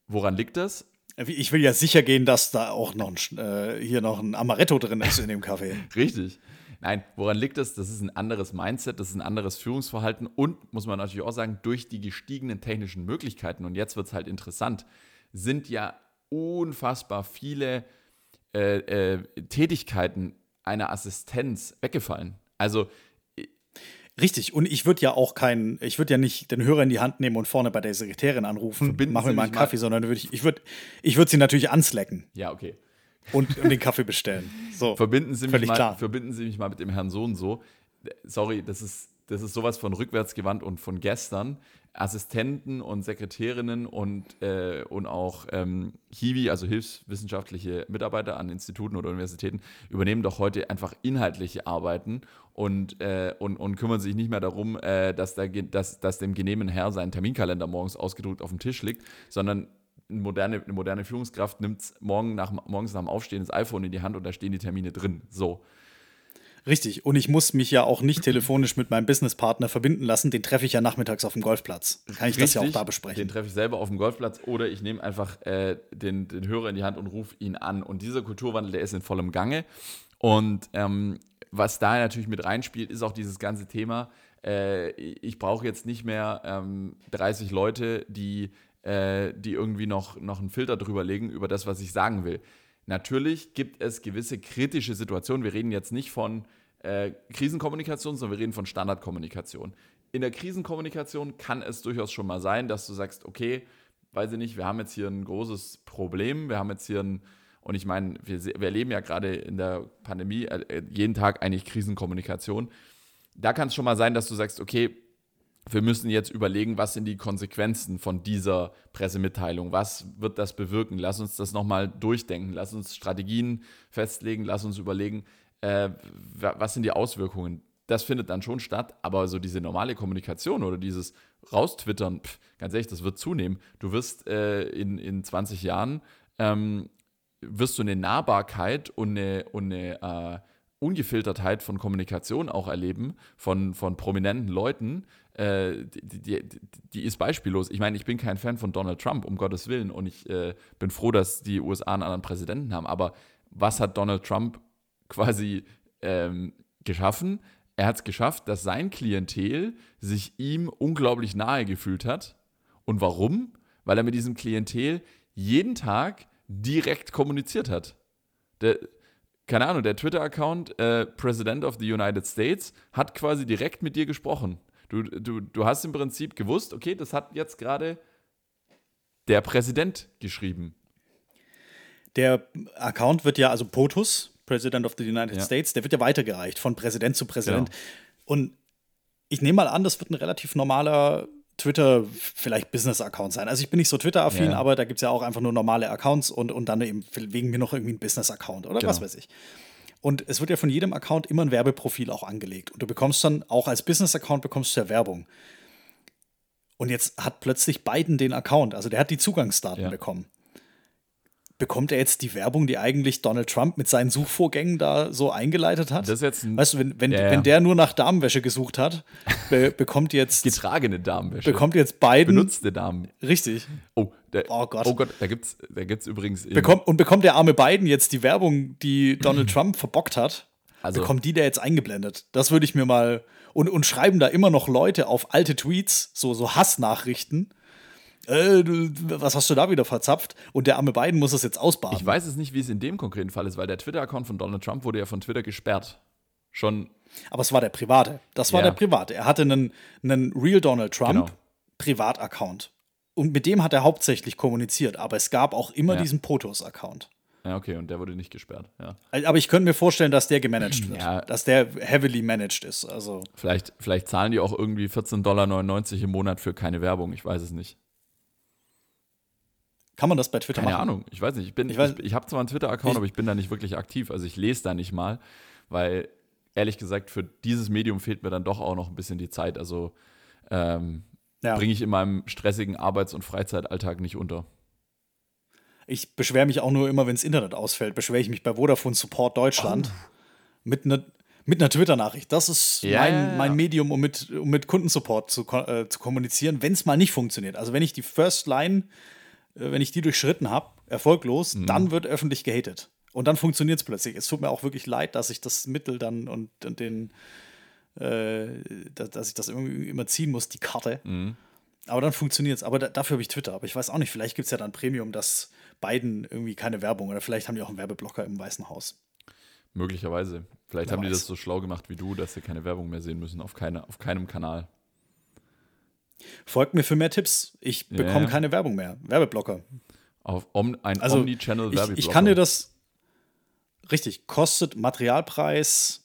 C: Woran liegt das?
B: Ich will ja sicher gehen, dass da auch noch ein, äh, hier noch ein Amaretto drin ist in dem Kaffee. <laughs>
C: Richtig. Nein, woran liegt es? Das ist ein anderes Mindset, das ist ein anderes Führungsverhalten und, muss man natürlich auch sagen, durch die gestiegenen technischen Möglichkeiten, und jetzt wird es halt interessant, sind ja unfassbar viele äh, äh, Tätigkeiten einer Assistenz weggefallen. Also
B: Richtig, und ich würde ja auch keinen, ich würde ja nicht den Hörer in die Hand nehmen und vorne bei der Sekretärin anrufen,
C: Verbinden
B: mach mir mal einen
C: mal-
B: Kaffee, sondern würd ich, ich würde ich würd sie natürlich anslecken
C: ja, okay.
B: und, und den Kaffee bestellen. So.
C: Verbinden Sie, mich mal,
B: klar.
C: verbinden Sie mich mal mit dem Herrn so und so. Sorry, das ist, das ist sowas von rückwärtsgewandt und von gestern. Assistenten und Sekretärinnen und, äh, und auch ähm, Hiwi, also hilfswissenschaftliche Mitarbeiter an Instituten oder Universitäten, übernehmen doch heute einfach inhaltliche Arbeiten und, äh, und, und kümmern sich nicht mehr darum, äh, dass, Ge- dass, dass dem genehmen Herr sein Terminkalender morgens ausgedruckt auf dem Tisch liegt, sondern eine moderne, eine moderne Führungskraft nimmt morgen nach, morgens nach dem Aufstehen das iPhone in die Hand und da stehen die Termine drin. So.
B: Richtig, und ich muss mich ja auch nicht telefonisch mit meinem Businesspartner verbinden lassen, den treffe ich ja nachmittags auf dem Golfplatz. Kann ich das ja auch
C: Richtig,
B: da
C: Den
B: besprechen.
C: treffe ich selber auf dem Golfplatz oder ich nehme einfach äh, den, den Hörer in die Hand und rufe ihn an. Und dieser Kulturwandel, der ist in vollem Gange. Und ähm, was da natürlich mit reinspielt, ist auch dieses ganze Thema. Äh, ich brauche jetzt nicht mehr ähm, 30 Leute, die, äh, die irgendwie noch, noch einen Filter drüber legen über das, was ich sagen will. Natürlich gibt es gewisse kritische Situationen. Wir reden jetzt nicht von äh, Krisenkommunikation, sondern wir reden von Standardkommunikation. In der Krisenkommunikation kann es durchaus schon mal sein, dass du sagst, okay, weiß ich nicht, wir haben jetzt hier ein großes Problem, wir haben jetzt hier ein, und ich meine, wir, wir erleben ja gerade in der Pandemie äh, jeden Tag eigentlich Krisenkommunikation. Da kann es schon mal sein, dass du sagst, okay, wir müssen jetzt überlegen, was sind die Konsequenzen von dieser Pressemitteilung? Was wird das bewirken? Lass uns das nochmal durchdenken. Lass uns Strategien festlegen. Lass uns überlegen, äh, wa- was sind die Auswirkungen? Das findet dann schon statt, aber so diese normale Kommunikation oder dieses Raustwittern, pf, ganz ehrlich, das wird zunehmen. Du wirst äh, in, in 20 Jahren ähm, wirst du eine Nahbarkeit und eine, und eine äh, Ungefiltertheit von Kommunikation auch erleben, von, von prominenten Leuten, äh, die, die, die, ist beispiellos. Ich meine, ich bin kein Fan von Donald Trump, um Gottes Willen, und ich äh, bin froh, dass die USA einen anderen Präsidenten haben. Aber was hat Donald Trump quasi ähm, geschaffen? Er hat es geschafft, dass sein Klientel sich ihm unglaublich nahe gefühlt hat. Und warum? Weil er mit diesem Klientel jeden Tag direkt kommuniziert hat. Der, keine Ahnung, der Twitter-Account äh, President of the United States hat quasi direkt mit dir gesprochen. Du, du, du hast im Prinzip gewusst, okay, das hat jetzt gerade der Präsident geschrieben.
B: Der Account wird ja, also POTUS, President of the United
C: Ja.
B: States, der wird ja weitergereicht von Präsident zu Präsident.
C: Genau.
B: Und ich nehme mal an, das wird ein relativ normaler Twitter, vielleicht Business-Account sein. Also ich bin nicht so Twitter-affin,
C: Ja.
B: aber da gibt es ja auch einfach nur normale Accounts und, und dann eben wegen mir noch irgendwie ein Business-Account oder was
C: Genau.
B: weiß ich. Und es wird ja von jedem Account immer ein Werbeprofil auch angelegt. Und du bekommst dann auch als Business-Account bekommst du ja Werbung. Und jetzt hat plötzlich Biden den Account, also der hat die Zugangsdaten
C: Ja.
B: bekommen. Bekommt er jetzt die Werbung, die eigentlich Donald Trump mit seinen Suchvorgängen da so eingeleitet hat?
C: Das ist jetzt ein
B: weißt du, wenn, wenn,
C: Ja, ja.
B: wenn der nur nach Damenwäsche gesucht hat, be <laughs> bekommt jetzt,
C: getragene Damenwäsche.
B: bekommt jetzt Biden,
C: benutzte Damen.
B: richtig,
C: Oh, der,
B: Oh Gott.
C: Oh Gott, da gibt's, da gibt's übrigens.
B: bekommt, und bekommt der arme Biden jetzt die Werbung, die Donald <clears throat> Trump verbockt hat,
C: Also-
B: bekommt die der jetzt eingeblendet? Das würde ich mir mal, und, und schreiben da immer noch Leute auf alte Tweets, so, so Hassnachrichten, äh, was hast du da wieder verzapft? Und der arme Biden muss das jetzt ausbaden.
C: Ich weiß es nicht, wie es in dem konkreten Fall ist, weil der Twitter-Account von Donald Trump wurde ja von Twitter gesperrt. Schon,
B: Aber es war der private. Das war
C: Ja.
B: der private. Er hatte einen, einen Real Donald Trump
C: Genau.
B: Privataccount. Und mit dem hat er hauptsächlich kommuniziert. Aber es gab auch immer
C: Ja.
B: diesen POTUS-Account.
C: ja, okay, und der wurde nicht gesperrt. Ja.
B: Aber ich könnte mir vorstellen, dass der gemanagt wird.
C: Ja.
B: Dass der heavily managed ist. Also,
C: Vielleicht, vielleicht zahlen die auch irgendwie 14,99 Dollar im Monat für keine Werbung. Ich weiß es nicht.
B: kann man das bei Twitter
C: Keine
B: machen?
C: Ahnung. Ich weiß nicht. Ich, bin-
B: Ich
C: ich, ich habe zwar einen Twitter-Account, aber ich bin da nicht wirklich aktiv. Also ich lese da nicht mal, weil ehrlich gesagt, für dieses Medium fehlt mir dann doch auch noch ein bisschen die Zeit. Also ähm,
B: Ja.
C: bringe ich in meinem stressigen Arbeits- und Freizeitalltag nicht unter.
B: Ich beschwere mich auch nur immer, wenn das Internet ausfällt. Beschwere ich mich bei Vodafone Support Deutschland mit einer mit einer Twitter-Nachricht. Das ist
C: Ja,
B: mein,
C: ja, ja.
B: mein Medium, um mit, um mit Kundensupport zu, äh, zu kommunizieren, wenn es mal nicht funktioniert. Also wenn ich die First Line, äh, wenn ich die durchschritten habe, erfolglos,
C: Mhm.
B: dann wird öffentlich gehatet. Und dann funktioniert es plötzlich. Es tut mir auch wirklich leid, dass ich das Mittel dann und, und den, äh, dass, dass ich das irgendwie immer ziehen muss, die Karte.
C: Mhm.
B: Aber dann funktioniert es. Aber da, dafür habe ich Twitter. Aber ich weiß auch nicht, vielleicht gibt es ja dann Premium, dass beiden irgendwie keine Werbung oder vielleicht haben die auch einen Werbeblocker im Weißen Haus.
C: Möglicherweise. Vielleicht
B: Wer
C: haben die
B: weiß.
C: das so schlau gemacht wie du, dass sie keine Werbung mehr sehen müssen auf, keine, auf keinem Kanal.
B: Folgt mir für mehr Tipps. Ich
C: Ja,
B: bekomme keine Werbung mehr. Werbeblocker.
C: Auf Om, ein
B: Also,
C: Omnichannel
B: Ich,
C: Werbeblocker.
B: ich kann dir das. Richtig, kostet Materialpreis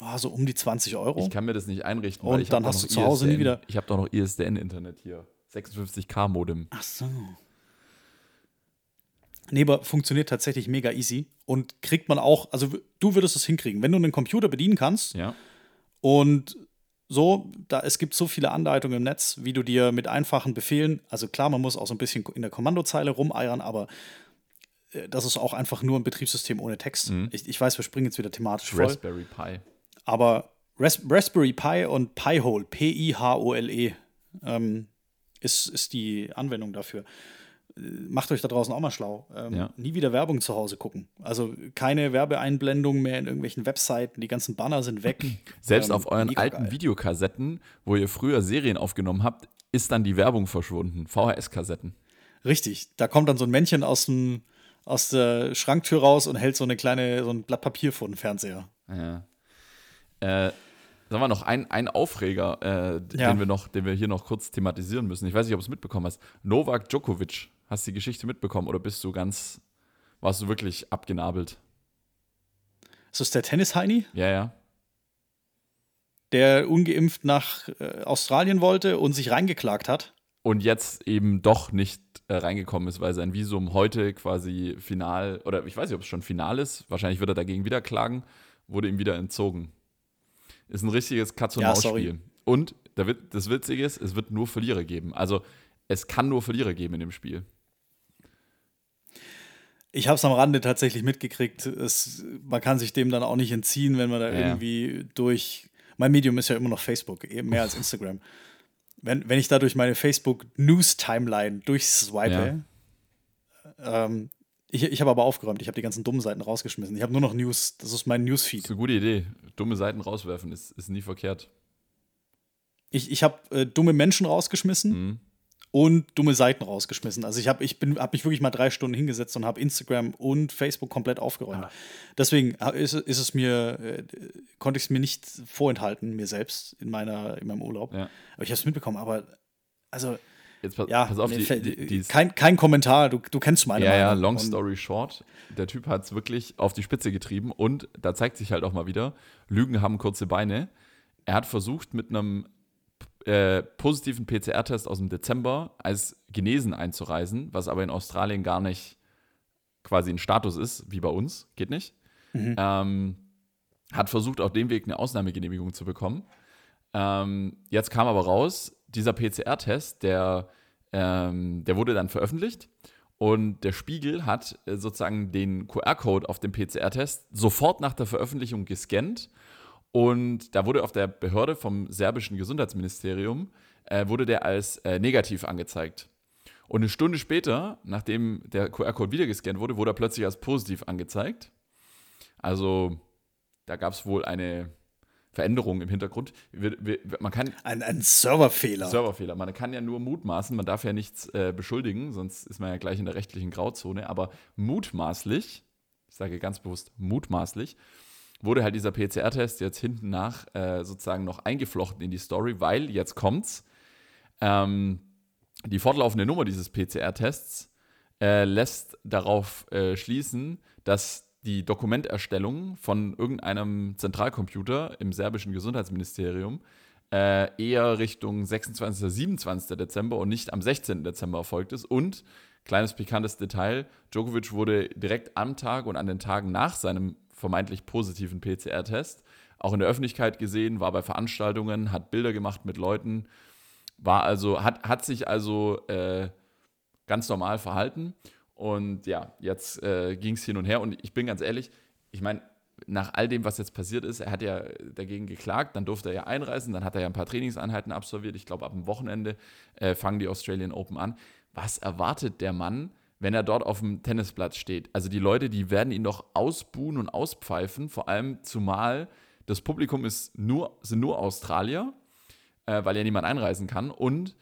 B: ah, so um die 20 Euro.
C: Ich kann mir das nicht einrichten.
B: Und dann hast du zu Hause nie
C: ISDN.
B: wieder-
C: Ich habe doch noch ISDN-Internet hier. 56k Modem.
B: Ach so. Nee, aber funktioniert tatsächlich mega easy und kriegt man auch, also du würdest es hinkriegen, wenn du einen Computer bedienen kannst
C: Ja.
B: und so, da es gibt so viele Anleitungen im Netz, wie du dir mit einfachen Befehlen, also klar, man muss auch so ein bisschen in der Kommandozeile rumeiern, aber äh, das ist auch einfach nur ein Betriebssystem ohne Text. Ich, ich weiß, wir springen jetzt wieder thematisch voll.
C: Raspberry Pi.
B: Aber Ras Raspberry Pi und Pi-hole, P-I-H-O-L-E, ähm, ist, ist die Anwendung dafür. Äh, Macht euch da draußen auch mal schlau. Ähm,
C: Ja.
B: Nie wieder Werbung zu Hause gucken. Also keine Werbeeinblendungen mehr in irgendwelchen Webseiten. Die ganzen Banner sind weg. <clears throat>
C: Selbst
B: Ähm,
C: auf euren alten
B: geil.
C: Videokassetten, wo ihr früher Serien aufgenommen habt, ist dann die Werbung verschwunden. VHS-Kassetten.
B: Richtig. Da kommt dann so ein Männchen aus, dem, aus der Schranktür raus und hält so eine kleine, so ein Blatt Papier vor den Fernseher.
C: Ja. Äh, sagen wir noch ein, ein Aufreger, äh,
B: Ja.
C: den, wir noch, den wir hier noch kurz thematisieren müssen. Ich weiß nicht, ob du es mitbekommen hast. Novak Djokovic. Hast du die Geschichte mitbekommen oder bist du ganz, warst du wirklich abgenabelt?
B: Ist das der Tennis-Heini,
C: Ja, ja.
B: der ungeimpft nach äh, Australien wollte und sich reingeklagt hat?
C: Und jetzt eben doch nicht äh, reingekommen ist, weil sein Visum heute quasi final, oder ich weiß nicht, ob es schon final ist, wahrscheinlich wird er dagegen wieder klagen, wurde ihm wieder entzogen. Ist ein richtiges
B: Ja, sorry.
C: Und da wird, das Witzige ist, es wird nur Verlierer geben. Also es kann nur Verlierer geben in dem Spiel.
B: Ich habe es am Rande tatsächlich mitgekriegt. Es, man kann sich dem dann auch nicht entziehen, wenn man da
C: Ja.
B: irgendwie durch. Mein Medium ist ja immer noch Facebook, eben mehr als Instagram. Wenn, wenn ich da durch meine Facebook-News-Timeline durchswipe, ähm, ich, ich habe aber aufgeräumt. Ich habe die ganzen dummen Seiten rausgeschmissen. Ich habe nur noch News. Das ist mein
C: Das
B: Newsfeed.
C: ist eine gute Idee. Dumme Seiten rauswerfen ist, ist nie verkehrt.
B: Ich, ich habe äh, dumme Menschen rausgeschmissen
C: Mhm.
B: und dumme Seiten rausgeschmissen. Also ich habe ich bin, hab mich wirklich mal drei Stunden hingesetzt und habe Instagram und Facebook komplett aufgeräumt.
C: Ah.
B: Deswegen ist, ist es mir, äh, konnte ich es mir nicht vorenthalten, mir selbst in, meiner, in meinem Urlaub.
C: Ja.
B: Aber ich habe es mitbekommen, aber also
C: Jetzt pass,
B: ja,
C: pass auf, die, die, die
B: kein, kein Kommentar, du, du kennst meine
C: Ja, ja,
B: Meinung.
C: long
B: Und
C: story short. Der Typ hat es wirklich auf die Spitze getrieben und da zeigt sich halt auch mal wieder, Lügen haben kurze Beine. Er hat versucht, mit einem äh, positiven PCR-Test aus dem Dezember als genesen einzureisen, was aber in Australien gar nicht quasi ein Status ist, wie bei uns. Geht nicht. Ähm, hat versucht, auf dem Weg eine Ausnahmegenehmigung zu bekommen. Ähm, jetzt kam aber raus, dieser PCR-Test, der, ähm, der wurde dann veröffentlicht und der Spiegel hat äh, sozusagen den QR-Code auf dem PCR-Test sofort nach der Veröffentlichung gescannt und da wurde auf der Behörde vom serbischen Gesundheitsministerium, äh, wurde der als äh, negativ angezeigt. Und eine Stunde später, nachdem der QR-Code wieder gescannt wurde, wurde er plötzlich als positiv angezeigt. Also da gab es wohl eine Veränderung im Hintergrund. Wir, wir, man kann
B: ein, ein Serverfehler.
C: Serverfehler. Man kann ja nur mutmaßen, man darf ja nichts äh, beschuldigen, sonst ist man ja gleich in der rechtlichen Grauzone. Aber mutmaßlich, ich sage ganz bewusst mutmaßlich, wurde halt dieser PCR-Test jetzt hinten nach äh, sozusagen noch eingeflochten in die Story, weil jetzt kommt's. Ähm, die fortlaufende Nummer dieses PCR-Tests äh, lässt darauf äh, schließen, dass die Dokumenterstellung von irgendeinem Zentralcomputer im serbischen Gesundheitsministerium äh, eher Richtung 26. oder 27. Dezember und nicht am 16. Dezember erfolgt ist. Und, kleines pikantes Detail, Djokovic wurde direkt am Tag und an den Tagen nach seinem vermeintlich positiven PCR-Test auch in der Öffentlichkeit gesehen, war bei Veranstaltungen, hat Bilder gemacht mit Leuten, war also, hat, hat sich also äh, ganz normal verhalten. Und ja, jetzt äh, ging es hin und her. Und ich bin ganz ehrlich, ich meine, nach all dem, was jetzt passiert ist, er hat ja dagegen geklagt, dann durfte er ja einreisen, dann hat er ja ein paar Trainingseinheiten absolviert. Ich glaube, ab dem Wochenende äh, fangen die Australian Open an. Was erwartet der Mann, wenn er dort auf dem Tennisplatz steht. Also die Leute, die werden ihn doch ausbuhen und auspfeifen, vor allem zumal das Publikum ist nur, sind nur Australier, äh, weil ja niemand einreisen kann und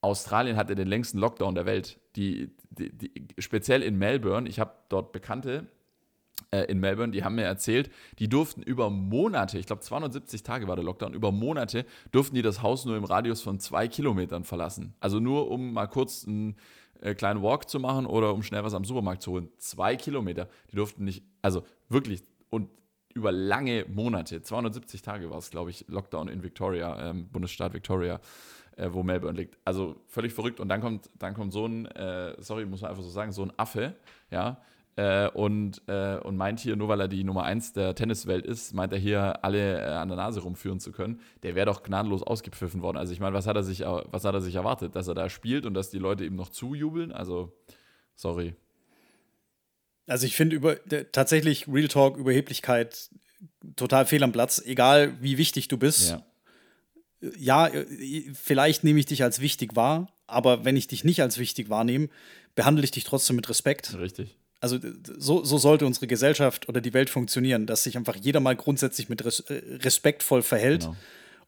C: Australien hatte den längsten Lockdown der Welt. Die, die, die speziell in Melbourne, ich habe dort Bekannte äh, in Melbourne, die haben mir erzählt, die durften über Monate, ich glaube 270 Tage war der Lockdown, über Monate durften die das Haus nur im Radius von zwei Kilometern verlassen. Also nur um mal kurz einen äh, kleinen Walk zu machen oder um schnell was am Supermarkt zu holen. Zwei Kilometer. Die durften nicht, also wirklich, und über lange Monate, 270 Tage war es, glaube ich, Lockdown in Victoria, ähm, Bundesstaat Victoria äh, wo Melbourne liegt. Also völlig verrückt. Und dann kommt, dann kommt so ein, äh, sorry, muss man einfach so sagen, so ein Affe, ja, äh, und, äh, und meint hier, nur weil er die Nummer 1 der Tenniswelt ist, meint er hier alle äh, an der Nase rumführen zu können. Der wäre doch gnadenlos ausgepfiffen worden. Also ich meine, was hat er sich, was hat er sich erwartet? Dass er da spielt und dass die Leute ihm noch zujubeln? Also, sorry.
B: Also ich finde über tatsächlich Real Talk, Überheblichkeit total fehl am Platz, egal wie wichtig du bist. Ja ja, äh, vielleicht nehme ich dich als wichtig wahr, aber wenn ich dich nicht als wichtig wahrnehme, behandle ich dich trotzdem mit Respekt.
C: Richtig.
B: Also so, so sollte unsere Gesellschaft oder die Welt funktionieren, dass sich einfach jeder mal grundsätzlich mit res äh, respektvoll verhält genau.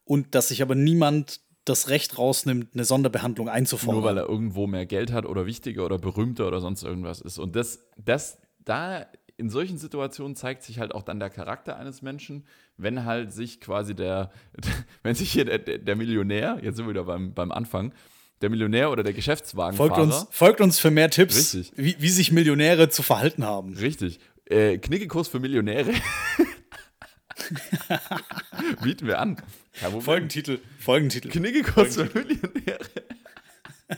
B: und dass sich aber niemand das Recht rausnimmt, eine Sonderbehandlung einzufordern.
C: Nur weil er irgendwo mehr Geld hat oder wichtiger oder berühmter oder sonst irgendwas ist. Und das, das, da in solchen Situationen zeigt sich halt auch dann der Charakter eines Menschen, wenn halt sich quasi der, <laughs> wenn sich hier der, der Millionär, jetzt sind wir wieder beim, beim Anfang, der Millionär oder der Geschäftswagenfahrer.
B: Folgt uns, folgt uns für mehr Tipps, wie, wie, sich Millionäre zu verhalten haben.
C: Richtig. Äh, Knickekurs für Millionäre. <laughs> Bieten wir an.
B: Folgentitel. Folgentitel.
C: Knickekurs für Millionäre. <laughs>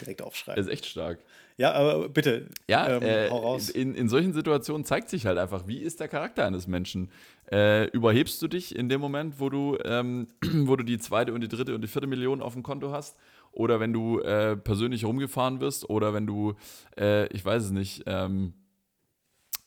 B: Direkt aufschreiben.
C: Das ist echt stark.
B: Ja, aber bitte,
C: ja, ähm, äh, hau raus. In, in solchen Situationen zeigt sich halt einfach, wie ist der Charakter eines Menschen. Äh, überhebst du dich in dem Moment, wo du, ähm, <clears throat> wo du die zweite und die dritte und die vierte Million auf dem Konto hast? Oder wenn du äh, persönlich rumgefahren wirst? Oder wenn du, äh, ich weiß es nicht, ähm,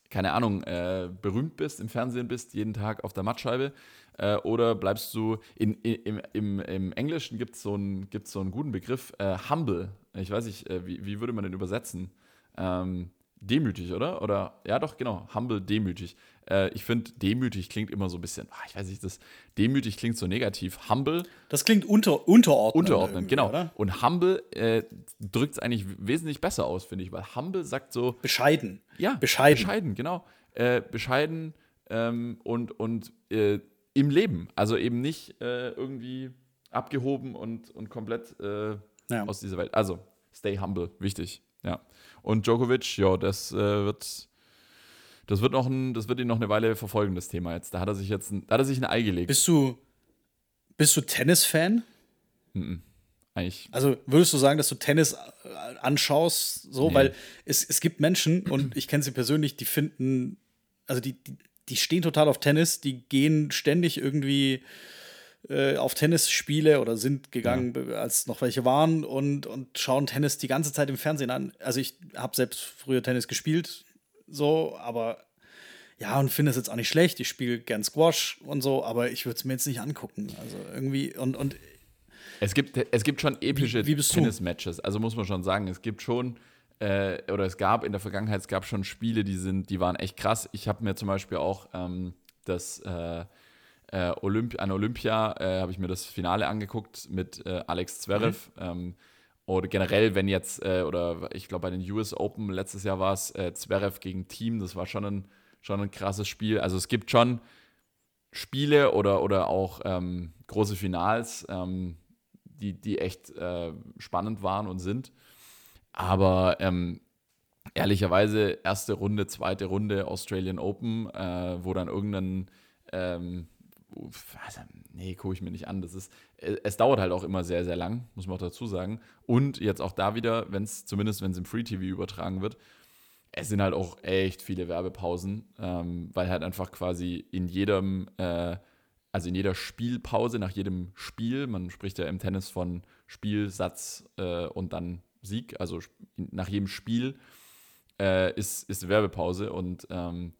C: keine Ahnung, äh, berühmt bist, im Fernsehen bist, jeden Tag auf der Mattscheibe? Äh, oder bleibst du, in, in, im, im, Englischen gibt es so, einen, so einen guten Begriff, humble ich weiß nicht, äh, wie, wie würde man den übersetzen? Ähm, demütig, oder? Oder, ja doch, genau, humble, demütig. Äh, ich finde, demütig klingt immer so ein bisschen, ach, ich weiß nicht, das demütig klingt so negativ. Humble.
B: Das klingt unter, unterordnen.
C: Unterordnen, genau. Oder? Und humble äh, drückt es eigentlich wesentlich besser aus, finde ich, weil humble sagt so.
B: Bescheiden.
C: Ja, bescheiden. Bescheiden, genau. Äh, bescheiden ähm, und, und äh, im Leben. Also eben nicht äh, irgendwie abgehoben und, und komplett äh, ja. aus dieser Welt. Also, stay humble, wichtig. Ja. Und Djokovic, ja, das äh, wird. Das wird, noch ein, das wird ihn noch eine Weile verfolgen, das Thema jetzt. Da hat er sich jetzt ein, da hat er sich ein Ei gelegt.
B: Bist du, bist du Tennis-Fan?
C: Mhm. Eigentlich.
B: Also würdest du sagen, dass du Tennis äh, anschaust, so, nee. weil es, es gibt Menschen, und ich kenne sie persönlich, die finden, also die, die, die stehen total auf Tennis, die gehen ständig irgendwie äh, auf Tennisspiele oder sind gegangen, ja. als noch welche waren und, und schauen Tennis die ganze Zeit im Fernsehen an. Also ich habe selbst früher Tennis gespielt, so, aber ja, und finde es jetzt auch nicht schlecht. Ich spiele gern Squash und so, aber ich würde es mir jetzt nicht angucken. Also irgendwie und, und
C: es gibt, es gibt schon epische Tennis-Matches. Also muss man schon sagen, es gibt schon äh, oder es gab in der Vergangenheit, es gab schon Spiele, die sind, die waren echt krass. Ich habe mir zum Beispiel auch ähm, das äh, äh, Olymp an Olympia äh, habe ich mir das Finale angeguckt mit äh, Alex Zverev. Mhm. Ähm, oder generell, wenn jetzt, äh, oder ich glaube bei den US Open letztes Jahr war es äh, Zverev gegen Team, das war schon ein, schon ein krasses Spiel. Also es gibt schon Spiele oder, oder auch ähm, große Finals, ähm, die, die echt äh, spannend waren und sind. Aber ähm, ehrlicherweise, erste Runde, zweite Runde Australian Open, wo dann irgendein ähm, nee, gucke ich mir nicht an. Das ist, äh, es dauert halt auch immer sehr, sehr lang, muss man auch dazu sagen. Und jetzt auch da wieder, wenn es, zumindest wenn es im Free TV übertragen wird, es sind halt auch echt viele Werbepausen, ähm, weil halt einfach quasi in jedem, äh, also in jeder Spielpause, nach jedem Spiel, man spricht ja im Tennis von Spiel, Satz äh, und dann Sieg, also nach jedem Spiel äh, ist, ist Werbepause und ähm,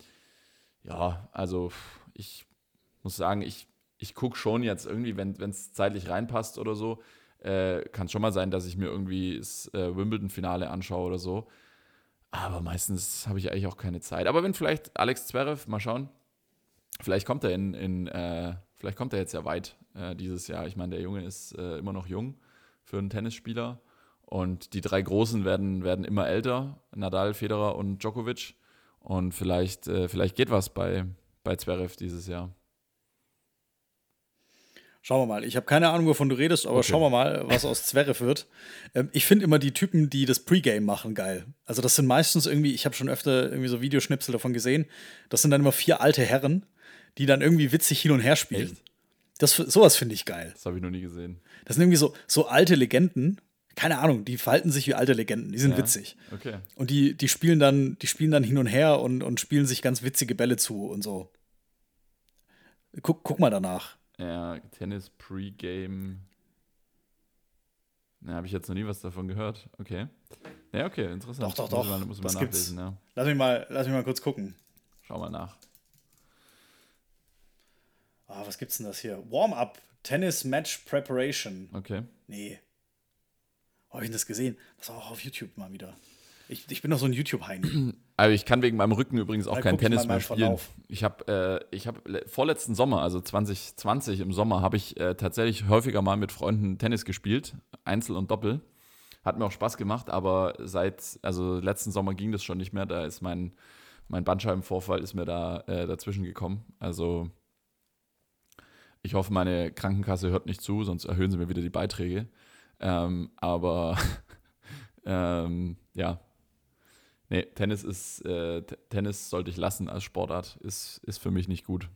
C: ja, also ich muss sagen, ich, ich gucke schon jetzt irgendwie, wenn es zeitlich reinpasst oder so, äh, kann schon mal sein, dass ich mir irgendwie das äh, Wimbledon-Finale anschaue oder so. Aber meistens habe ich eigentlich auch keine Zeit. Aber wenn vielleicht Alex Zverev, mal schauen, vielleicht kommt er in, in äh, vielleicht kommt er jetzt ja weit äh, dieses Jahr. Ich meine, der Junge ist äh, immer noch jung für einen Tennisspieler. Und die drei Großen werden, werden immer älter: Nadal, Federer und Djokovic. Und vielleicht, äh, vielleicht geht was bei, bei Zverev dieses Jahr.
B: Schauen wir mal. Ich habe keine Ahnung, wovon du redest, aber
C: Okay.
B: schauen wir mal, was aus Zverev wird. Ähm, ich finde immer die Typen, die das Pre-Game machen, geil. Also das sind meistens irgendwie, ich habe schon öfter irgendwie so Videoschnipsel davon gesehen, das sind dann immer vier alte Herren, die dann irgendwie witzig hin und her spielen.
C: Echt?
B: Das, sowas finde ich geil.
C: Das habe ich noch nie gesehen.
B: Das sind irgendwie so, so alte Legenden. Keine Ahnung, die verhalten sich wie alte Legenden. Die sind
C: Ja.
B: witzig.
C: Okay.
B: Und die, die spielen dann, die spielen dann hin und her und, und spielen sich ganz witzige Bälle zu und so. Guck, guck mal danach.
C: Ja, Tennis Pre-Game. Na, habe ich jetzt noch nie was davon gehört. Okay. Ja, okay, interessant.
B: Doch, doch,
C: Muss
B: doch.
C: man, muss man
B: Das gibt's.
C: nachlesen, ja.
B: Lass mich mal, lass mich mal kurz gucken.
C: Schau mal nach.
B: Ah, was gibt's denn das hier? Warm-up, Tennis Match Preparation.
C: Okay.
B: Nee. Wo hab ich denn das gesehen? Das war auch auf YouTube mal wieder. Ich, ich bin doch so ein YouTube-Heini. <clears throat>
C: Also ich kann wegen meinem Rücken übrigens auch
B: Da
C: kein Tennis mehr spielen.
B: Verlauf.
C: Ich habe äh, ich hab le- vorletzten Sommer, also 2020 im Sommer, habe ich äh, tatsächlich häufiger mal mit Freunden Tennis gespielt, Einzel und Doppel. Hat mir auch Spaß gemacht, aber seit, also letzten Sommer ging das schon nicht mehr. Da ist mein, mein Bandscheibenvorfall ist mir da äh, dazwischen gekommen. Also ich hoffe, meine Krankenkasse hört nicht zu, sonst erhöhen sie mir wieder die Beiträge. Ähm, aber <laughs> ähm, ja, Nee, Tennis ist, äh, Tennis sollte ich lassen als Sportart. Ist, ist für mich nicht gut.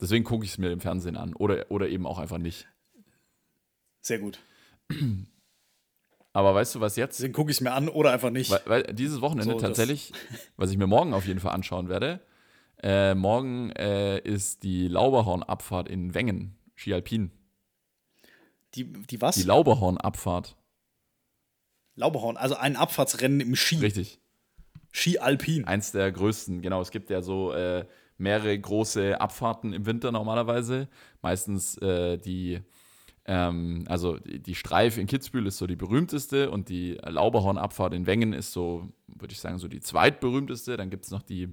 C: Deswegen gucke ich es mir im Fernsehen an. Oder, oder eben auch einfach nicht.
B: Sehr gut.
C: Aber weißt du, was jetzt?
B: Deswegen gucke ich es mir an oder einfach nicht.
C: Weil, weil dieses Wochenende
B: So,
C: tatsächlich, <laughs> was ich mir morgen auf jeden Fall anschauen werde, äh, morgen äh, ist die Lauberhornabfahrt in Wengen, Ski Alpin.
B: Die, die was?
C: Die Lauberhornabfahrt,
B: Lauberhorn, also ein Abfahrtsrennen im Ski.
C: richtig.
B: Ski Alpin.
C: Eins der größten, genau. Es gibt ja so äh, mehrere große Abfahrten im Winter normalerweise. Meistens äh, die, ähm, also die, Streif in Kitzbühel ist so die berühmteste und die Lauberhornabfahrt in Wengen ist so, würde ich sagen, so die zweitberühmteste. Dann gibt es noch die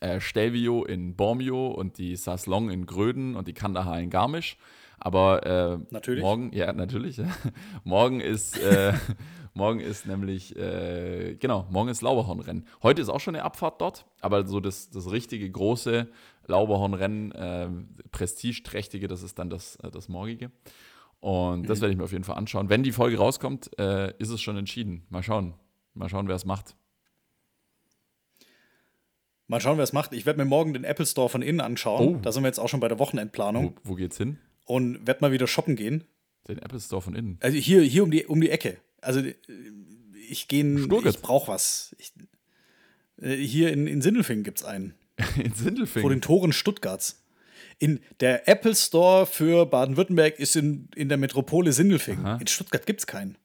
C: äh, Stelvio in Bormio und die Saslong in Gröden und die Kandahar in Garmisch. Aber äh, morgen, ja, natürlich. <laughs> morgen ist, äh, <laughs> morgen ist nämlich, äh, genau, morgen ist Lauberhornrennen. Heute ist auch schon eine Abfahrt dort, aber so das, das richtige große Lauberhornrennen, äh, prestigeträchtige, das ist dann das, äh, das morgige. Und
B: Mhm.
C: das werde ich mir auf jeden Fall anschauen. Wenn die Folge rauskommt, äh, ist es schon entschieden. Mal schauen. Mal schauen, wer es macht.
B: Mal schauen, wer es macht. Ich werde mir morgen den Apple Store von innen anschauen.
C: Oh.
B: Da sind wir jetzt auch schon bei der Wochenendplanung.
C: Wo, wo geht's hin?
B: Und werde mal wieder shoppen gehen.
C: Den Apple Store von innen.
B: Also hier, hier um, die, um die Ecke. Also äh, ich gehe, ich brauche was. Ich, äh, hier in, in Sindelfingen gibt es einen. <laughs>
C: In
B: Vor
C: Sindelfingen.
B: den Toren Stuttgarts. In der Apple Store für Baden-Württemberg ist in, in der Metropole Sindelfingen.
C: Aha.
B: In Stuttgart gibt es keinen.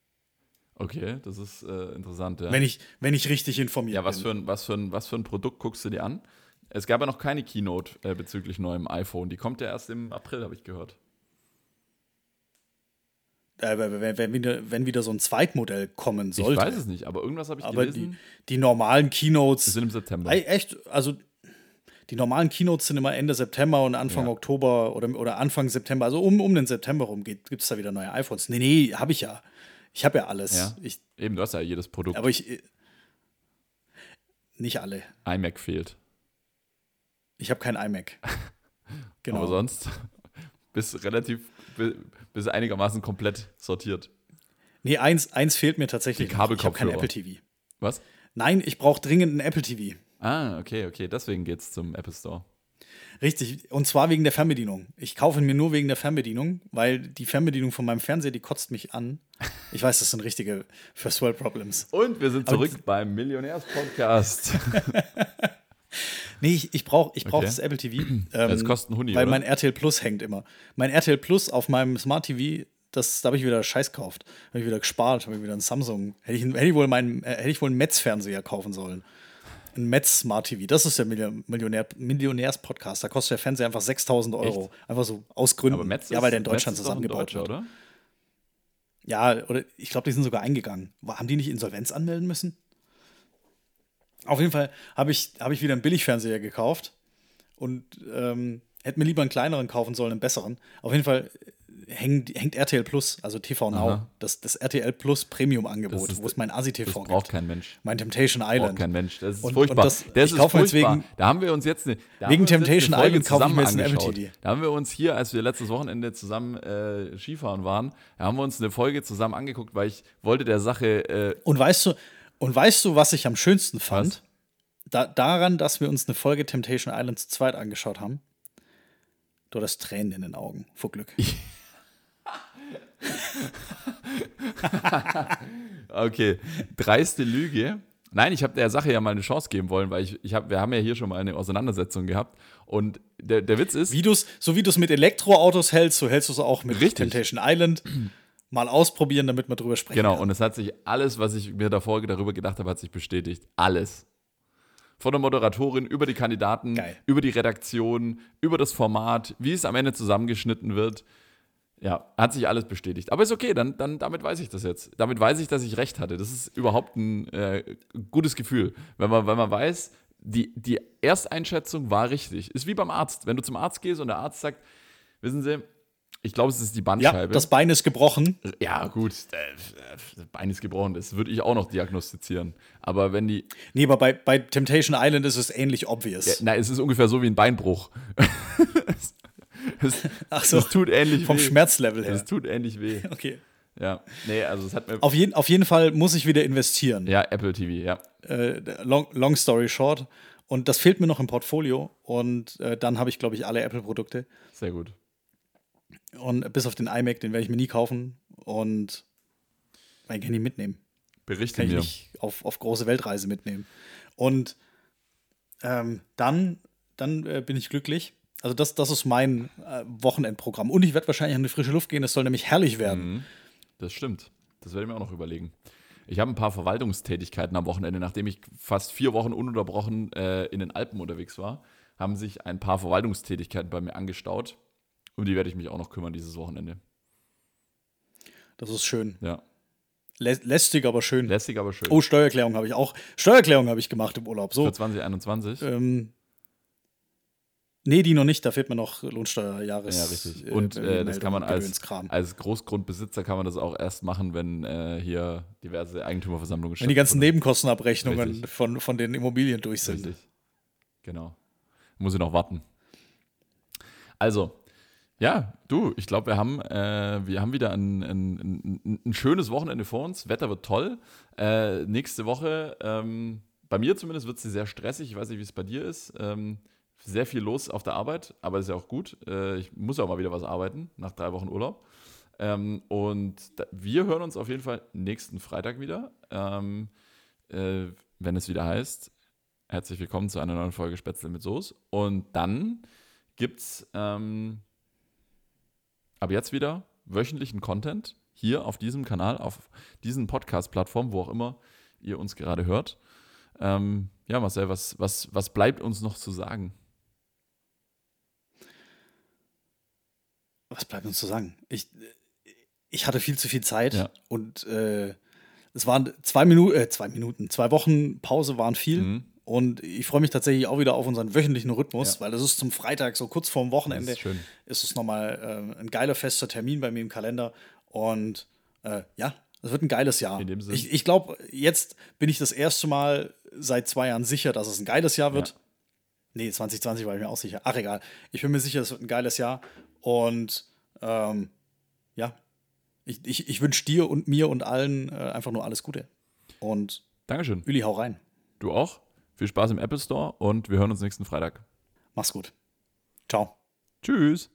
C: Okay, das ist äh, interessant, ja.
B: Wenn, ich, wenn ich richtig informiert
C: ja, was
B: bin.
C: für, ein, was, für ein, was für ein Produkt guckst du dir an? Es gab ja noch keine Keynote äh, bezüglich neuem iPhone. Die kommt ja erst im April, habe ich gehört.
B: Äh, wenn, wenn, wieder, wenn wieder so ein Zweitmodell kommen sollte.
C: Ich weiß es nicht, aber irgendwas habe ich
B: aber die,
C: gelesen.
B: die normalen
C: Wir
B: Keynotes.
C: sind im September.
B: Echt, also die normalen Keynotes sind immer Ende September und Anfang
C: Ja.
B: Oktober oder, oder Anfang September. Also um, um den September rum gibt es da wieder neue iPhones. Nee, nee, habe ich ja. Ich habe ja alles.
C: Ja.
B: Ich,
C: Eben, du hast ja jedes Produkt.
B: aber ich. äh, Nicht alle.
C: iMac fehlt.
B: Ich habe kein iMac. <laughs> Genau.
C: Aber sonst bist relativ, bi- bist einigermaßen komplett sortiert.
B: nee, eins, eins fehlt mir tatsächlich.
C: Die
B: noch. Ich habe kein
C: Kabelkopfhörer.
B: Apple TV.
C: Was?
B: Nein, ich brauche dringend ein Apple TV.
C: Ah, okay, okay. Deswegen geht's zum Apple Store.
B: Richtig, und zwar wegen der Fernbedienung. Ich kaufe ihn mir nur wegen der Fernbedienung, weil die Fernbedienung von meinem Fernseher, die kotzt mich an. Ich weiß, das sind richtige First World Problems.
C: Und wir sind
B: Aber
C: zurück beim Millionärs-Podcast. <laughs> <laughs>
B: Nee, ich, ich brauche ich brauch
C: Okay.
B: das Apple TV. <clears throat>
C: Das
B: ähm,
C: kostet ein Huni,
B: Weil
C: oder?
B: mein RTL Plus hängt immer. Mein RTL Plus auf meinem Smart TV, das, da habe ich wieder Scheiß gekauft. Habe ich wieder gespart, habe ich wieder ein Samsung. Hätte ich, hätte ich wohl meinen, äh, hätte ich wohl einen Metz-Fernseher kaufen sollen. Ein Metz Smart TV. Das ist der Million- Millionär, Millionärs-Podcast. Da kostet der Fernseher einfach 6000 Euro. Einfach so aus Gründen.
C: Aber Metz
B: ja, weil der in Deutschland zusammengebaut wird.
C: oder?
B: Ja, oder ich glaube, die sind sogar eingegangen. Haben die nicht Insolvenz anmelden müssen? Auf jeden Fall habe ich, hab ich wieder einen Billigfernseher gekauft und ähm, hätte mir lieber einen kleineren kaufen sollen, einen besseren. Auf jeden Fall hängt, hängt RTL Plus, also TV Now,
C: Aha.
B: das, das RTL Plus Premium-Angebot, wo es mein ASI-TV
C: braucht
B: gibt.
C: kein Mensch.
B: Mein Temptation
C: Braucht
B: Island.
C: kein Mensch. Das ist
B: Und-
C: furchtbar.
B: und das-
C: das ist furchtbar.
B: wegen-
C: da haben wir uns jetzt eine,
B: wegen
C: wir
B: Temptation
C: eine
B: Island kaufe ich mir jetzt
C: angeschaut.
B: TV.
C: Da haben wir uns hier, als wir letztes Wochenende zusammen äh, Skifahren waren, da haben wir uns eine Folge zusammen angeguckt, weil ich wollte der Sache äh,
B: Und weißt du, und weißt du, was ich am schönsten fand? Da, daran, dass wir uns eine Folge Temptation Island zu zweit angeschaut haben. Du hattest Tränen in den Augen vor Glück. <laughs>
C: Okay, dreiste Lüge. Nein, ich habe der Sache ja mal eine Chance geben wollen, weil ich, ich hab, wir haben ja hier schon mal eine Auseinandersetzung gehabt. Und der, der Witz ist,
B: Wie du's, so wie du es mit Elektroautos hältst, so hältst du es auch mit
C: Richtig.
B: Temptation Island. Mal ausprobieren, damit wir drüber sprechen.
C: genau,
B: können.
C: und es hat sich alles, was ich mir davor darüber gedacht habe, hat sich bestätigt. Alles. Von der Moderatorin über die Kandidaten,
B: Geil.
C: über die Redaktion, über das Format, wie es am Ende zusammengeschnitten wird. Ja, hat sich alles bestätigt. Aber ist okay, dann, dann damit weiß ich das jetzt. Damit weiß ich, dass ich recht hatte. Das ist überhaupt ein äh, gutes Gefühl, wenn man, wenn man weiß, die, die Ersteinschätzung war richtig. Ist wie beim Arzt. Wenn du zum Arzt gehst und der Arzt sagt, wissen Sie, ich glaube, es ist die
B: ja,
C: Bandscheibe.
B: das Bein ist gebrochen.
C: Ja, gut, äh, das Bein ist gebrochen, das würde ich auch noch diagnostizieren. Aber wenn die.
B: Nee, aber bei, bei Temptation Island ist es ähnlich obvious.
C: Ja, nein, es ist ungefähr so wie ein Beinbruch. es, es,
B: Ach so,
C: es tut ähnlich
B: vom
C: weh.
B: Schmerzlevel her.
C: Es tut ähnlich weh.
B: Okay.
C: Ja, nee, also es hat mir.
B: Auf, jeden, auf jeden Fall muss ich wieder investieren.
C: ja, Apple TV, ja.
B: Äh, long, long story short. Und das fehlt mir noch im Portfolio. Und äh, dann habe ich, glaube ich, alle Apple-Produkte.
C: Sehr gut.
B: Und bis auf den iMac, den werde ich mir nie kaufen. Und mein Handy mitnehmen.
C: Berichte
B: Kann ich
C: mir.
B: nicht auf, auf große Weltreise mitnehmen. Und ähm, dann, dann äh, bin ich glücklich. Also das, das ist mein äh, Wochenendprogramm. Und ich werde wahrscheinlich an die frische Luft gehen. Es soll nämlich herrlich werden.
C: Mhm. Das stimmt. Das werde ich mir auch noch überlegen. Ich habe ein paar Verwaltungstätigkeiten am Wochenende, nachdem ich fast vier Wochen ununterbrochen äh, in den Alpen unterwegs war, haben sich ein paar Verwaltungstätigkeiten bei mir angestaut. Um die werde ich mich auch noch kümmern dieses Wochenende.
B: Das ist schön.
C: Ja.
B: Lä lästig, aber schön.
C: Lässig, aber schön.
B: Oh, Steuererklärung habe ich auch. Steuererklärung habe ich gemacht im Urlaub. So.
C: Für 2021.
B: Ähm, nee, die noch nicht. Da fehlt mir noch Lohnsteuerjahres.
C: ja, richtig. Und äh, das kann man als, als Großgrundbesitzer kann man das auch erst machen, wenn äh, hier diverse Eigentümerversammlungen
B: Wenn die ganzen
C: stattfinden.
B: Nebenkostenabrechnungen
C: Richtig.
B: von, von den Immobilien durch sind.
C: Richtig. Genau. Muss ich noch warten. Also, ja, du, ich glaube, wir haben, äh, wir haben wieder ein, ein, ein, ein schönes Wochenende vor uns. Wetter wird toll. Äh, nächste Woche, ähm, bei mir zumindest wird sie sehr stressig. Ich weiß nicht, wie es bei dir ist. Ähm, sehr viel los auf der Arbeit, aber ist ja auch gut. Äh, ich muss auch mal wieder was arbeiten nach drei Wochen Urlaub. Ähm, und da, wir hören uns auf jeden Fall nächsten Freitag wieder, ähm, äh, wenn es wieder heißt, herzlich willkommen zu einer neuen Folge Spätzle mit Soße. Und dann gibt es ähm, ab jetzt wieder wöchentlichen Content hier auf diesem Kanal, auf diesen Podcast-Plattformen, wo auch immer ihr uns gerade hört. Ähm, ja, Marcel, was, was, was bleibt uns noch zu sagen?
B: Was bleibt uns zu sagen? Ich, ich hatte viel zu viel Zeit
C: Ja.
B: und äh, es waren zwei Minuten, äh, zwei Minuten, zwei Wochen Pause waren viel.
C: Mhm.
B: Und ich freue mich tatsächlich auch wieder auf unseren wöchentlichen Rhythmus,
C: Ja.
B: weil das ist zum Freitag, so kurz vorm Wochenende,
C: ist schön.
B: ist es nochmal äh, ein geiler fester Termin bei mir im Kalender. Und äh, ja, es wird ein geiles Jahr.
C: In dem.
B: Ich, ich glaube, jetzt bin ich das erste Mal seit zwei Jahren sicher, dass es ein geiles Jahr wird.
C: Ja.
B: Nee, 2020 war ich mir auch sicher. Ach, egal. Ich bin mir sicher, es wird ein geiles Jahr. Und ähm, ja, ich, ich, ich wünsche dir und mir und allen äh, einfach nur alles Gute. Und
C: Dankeschön.
B: Uli, hau rein.
C: Du auch. Viel Spaß im Apple Store und wir hören uns nächsten Freitag.
B: Mach's gut. Ciao.
C: Tschüss.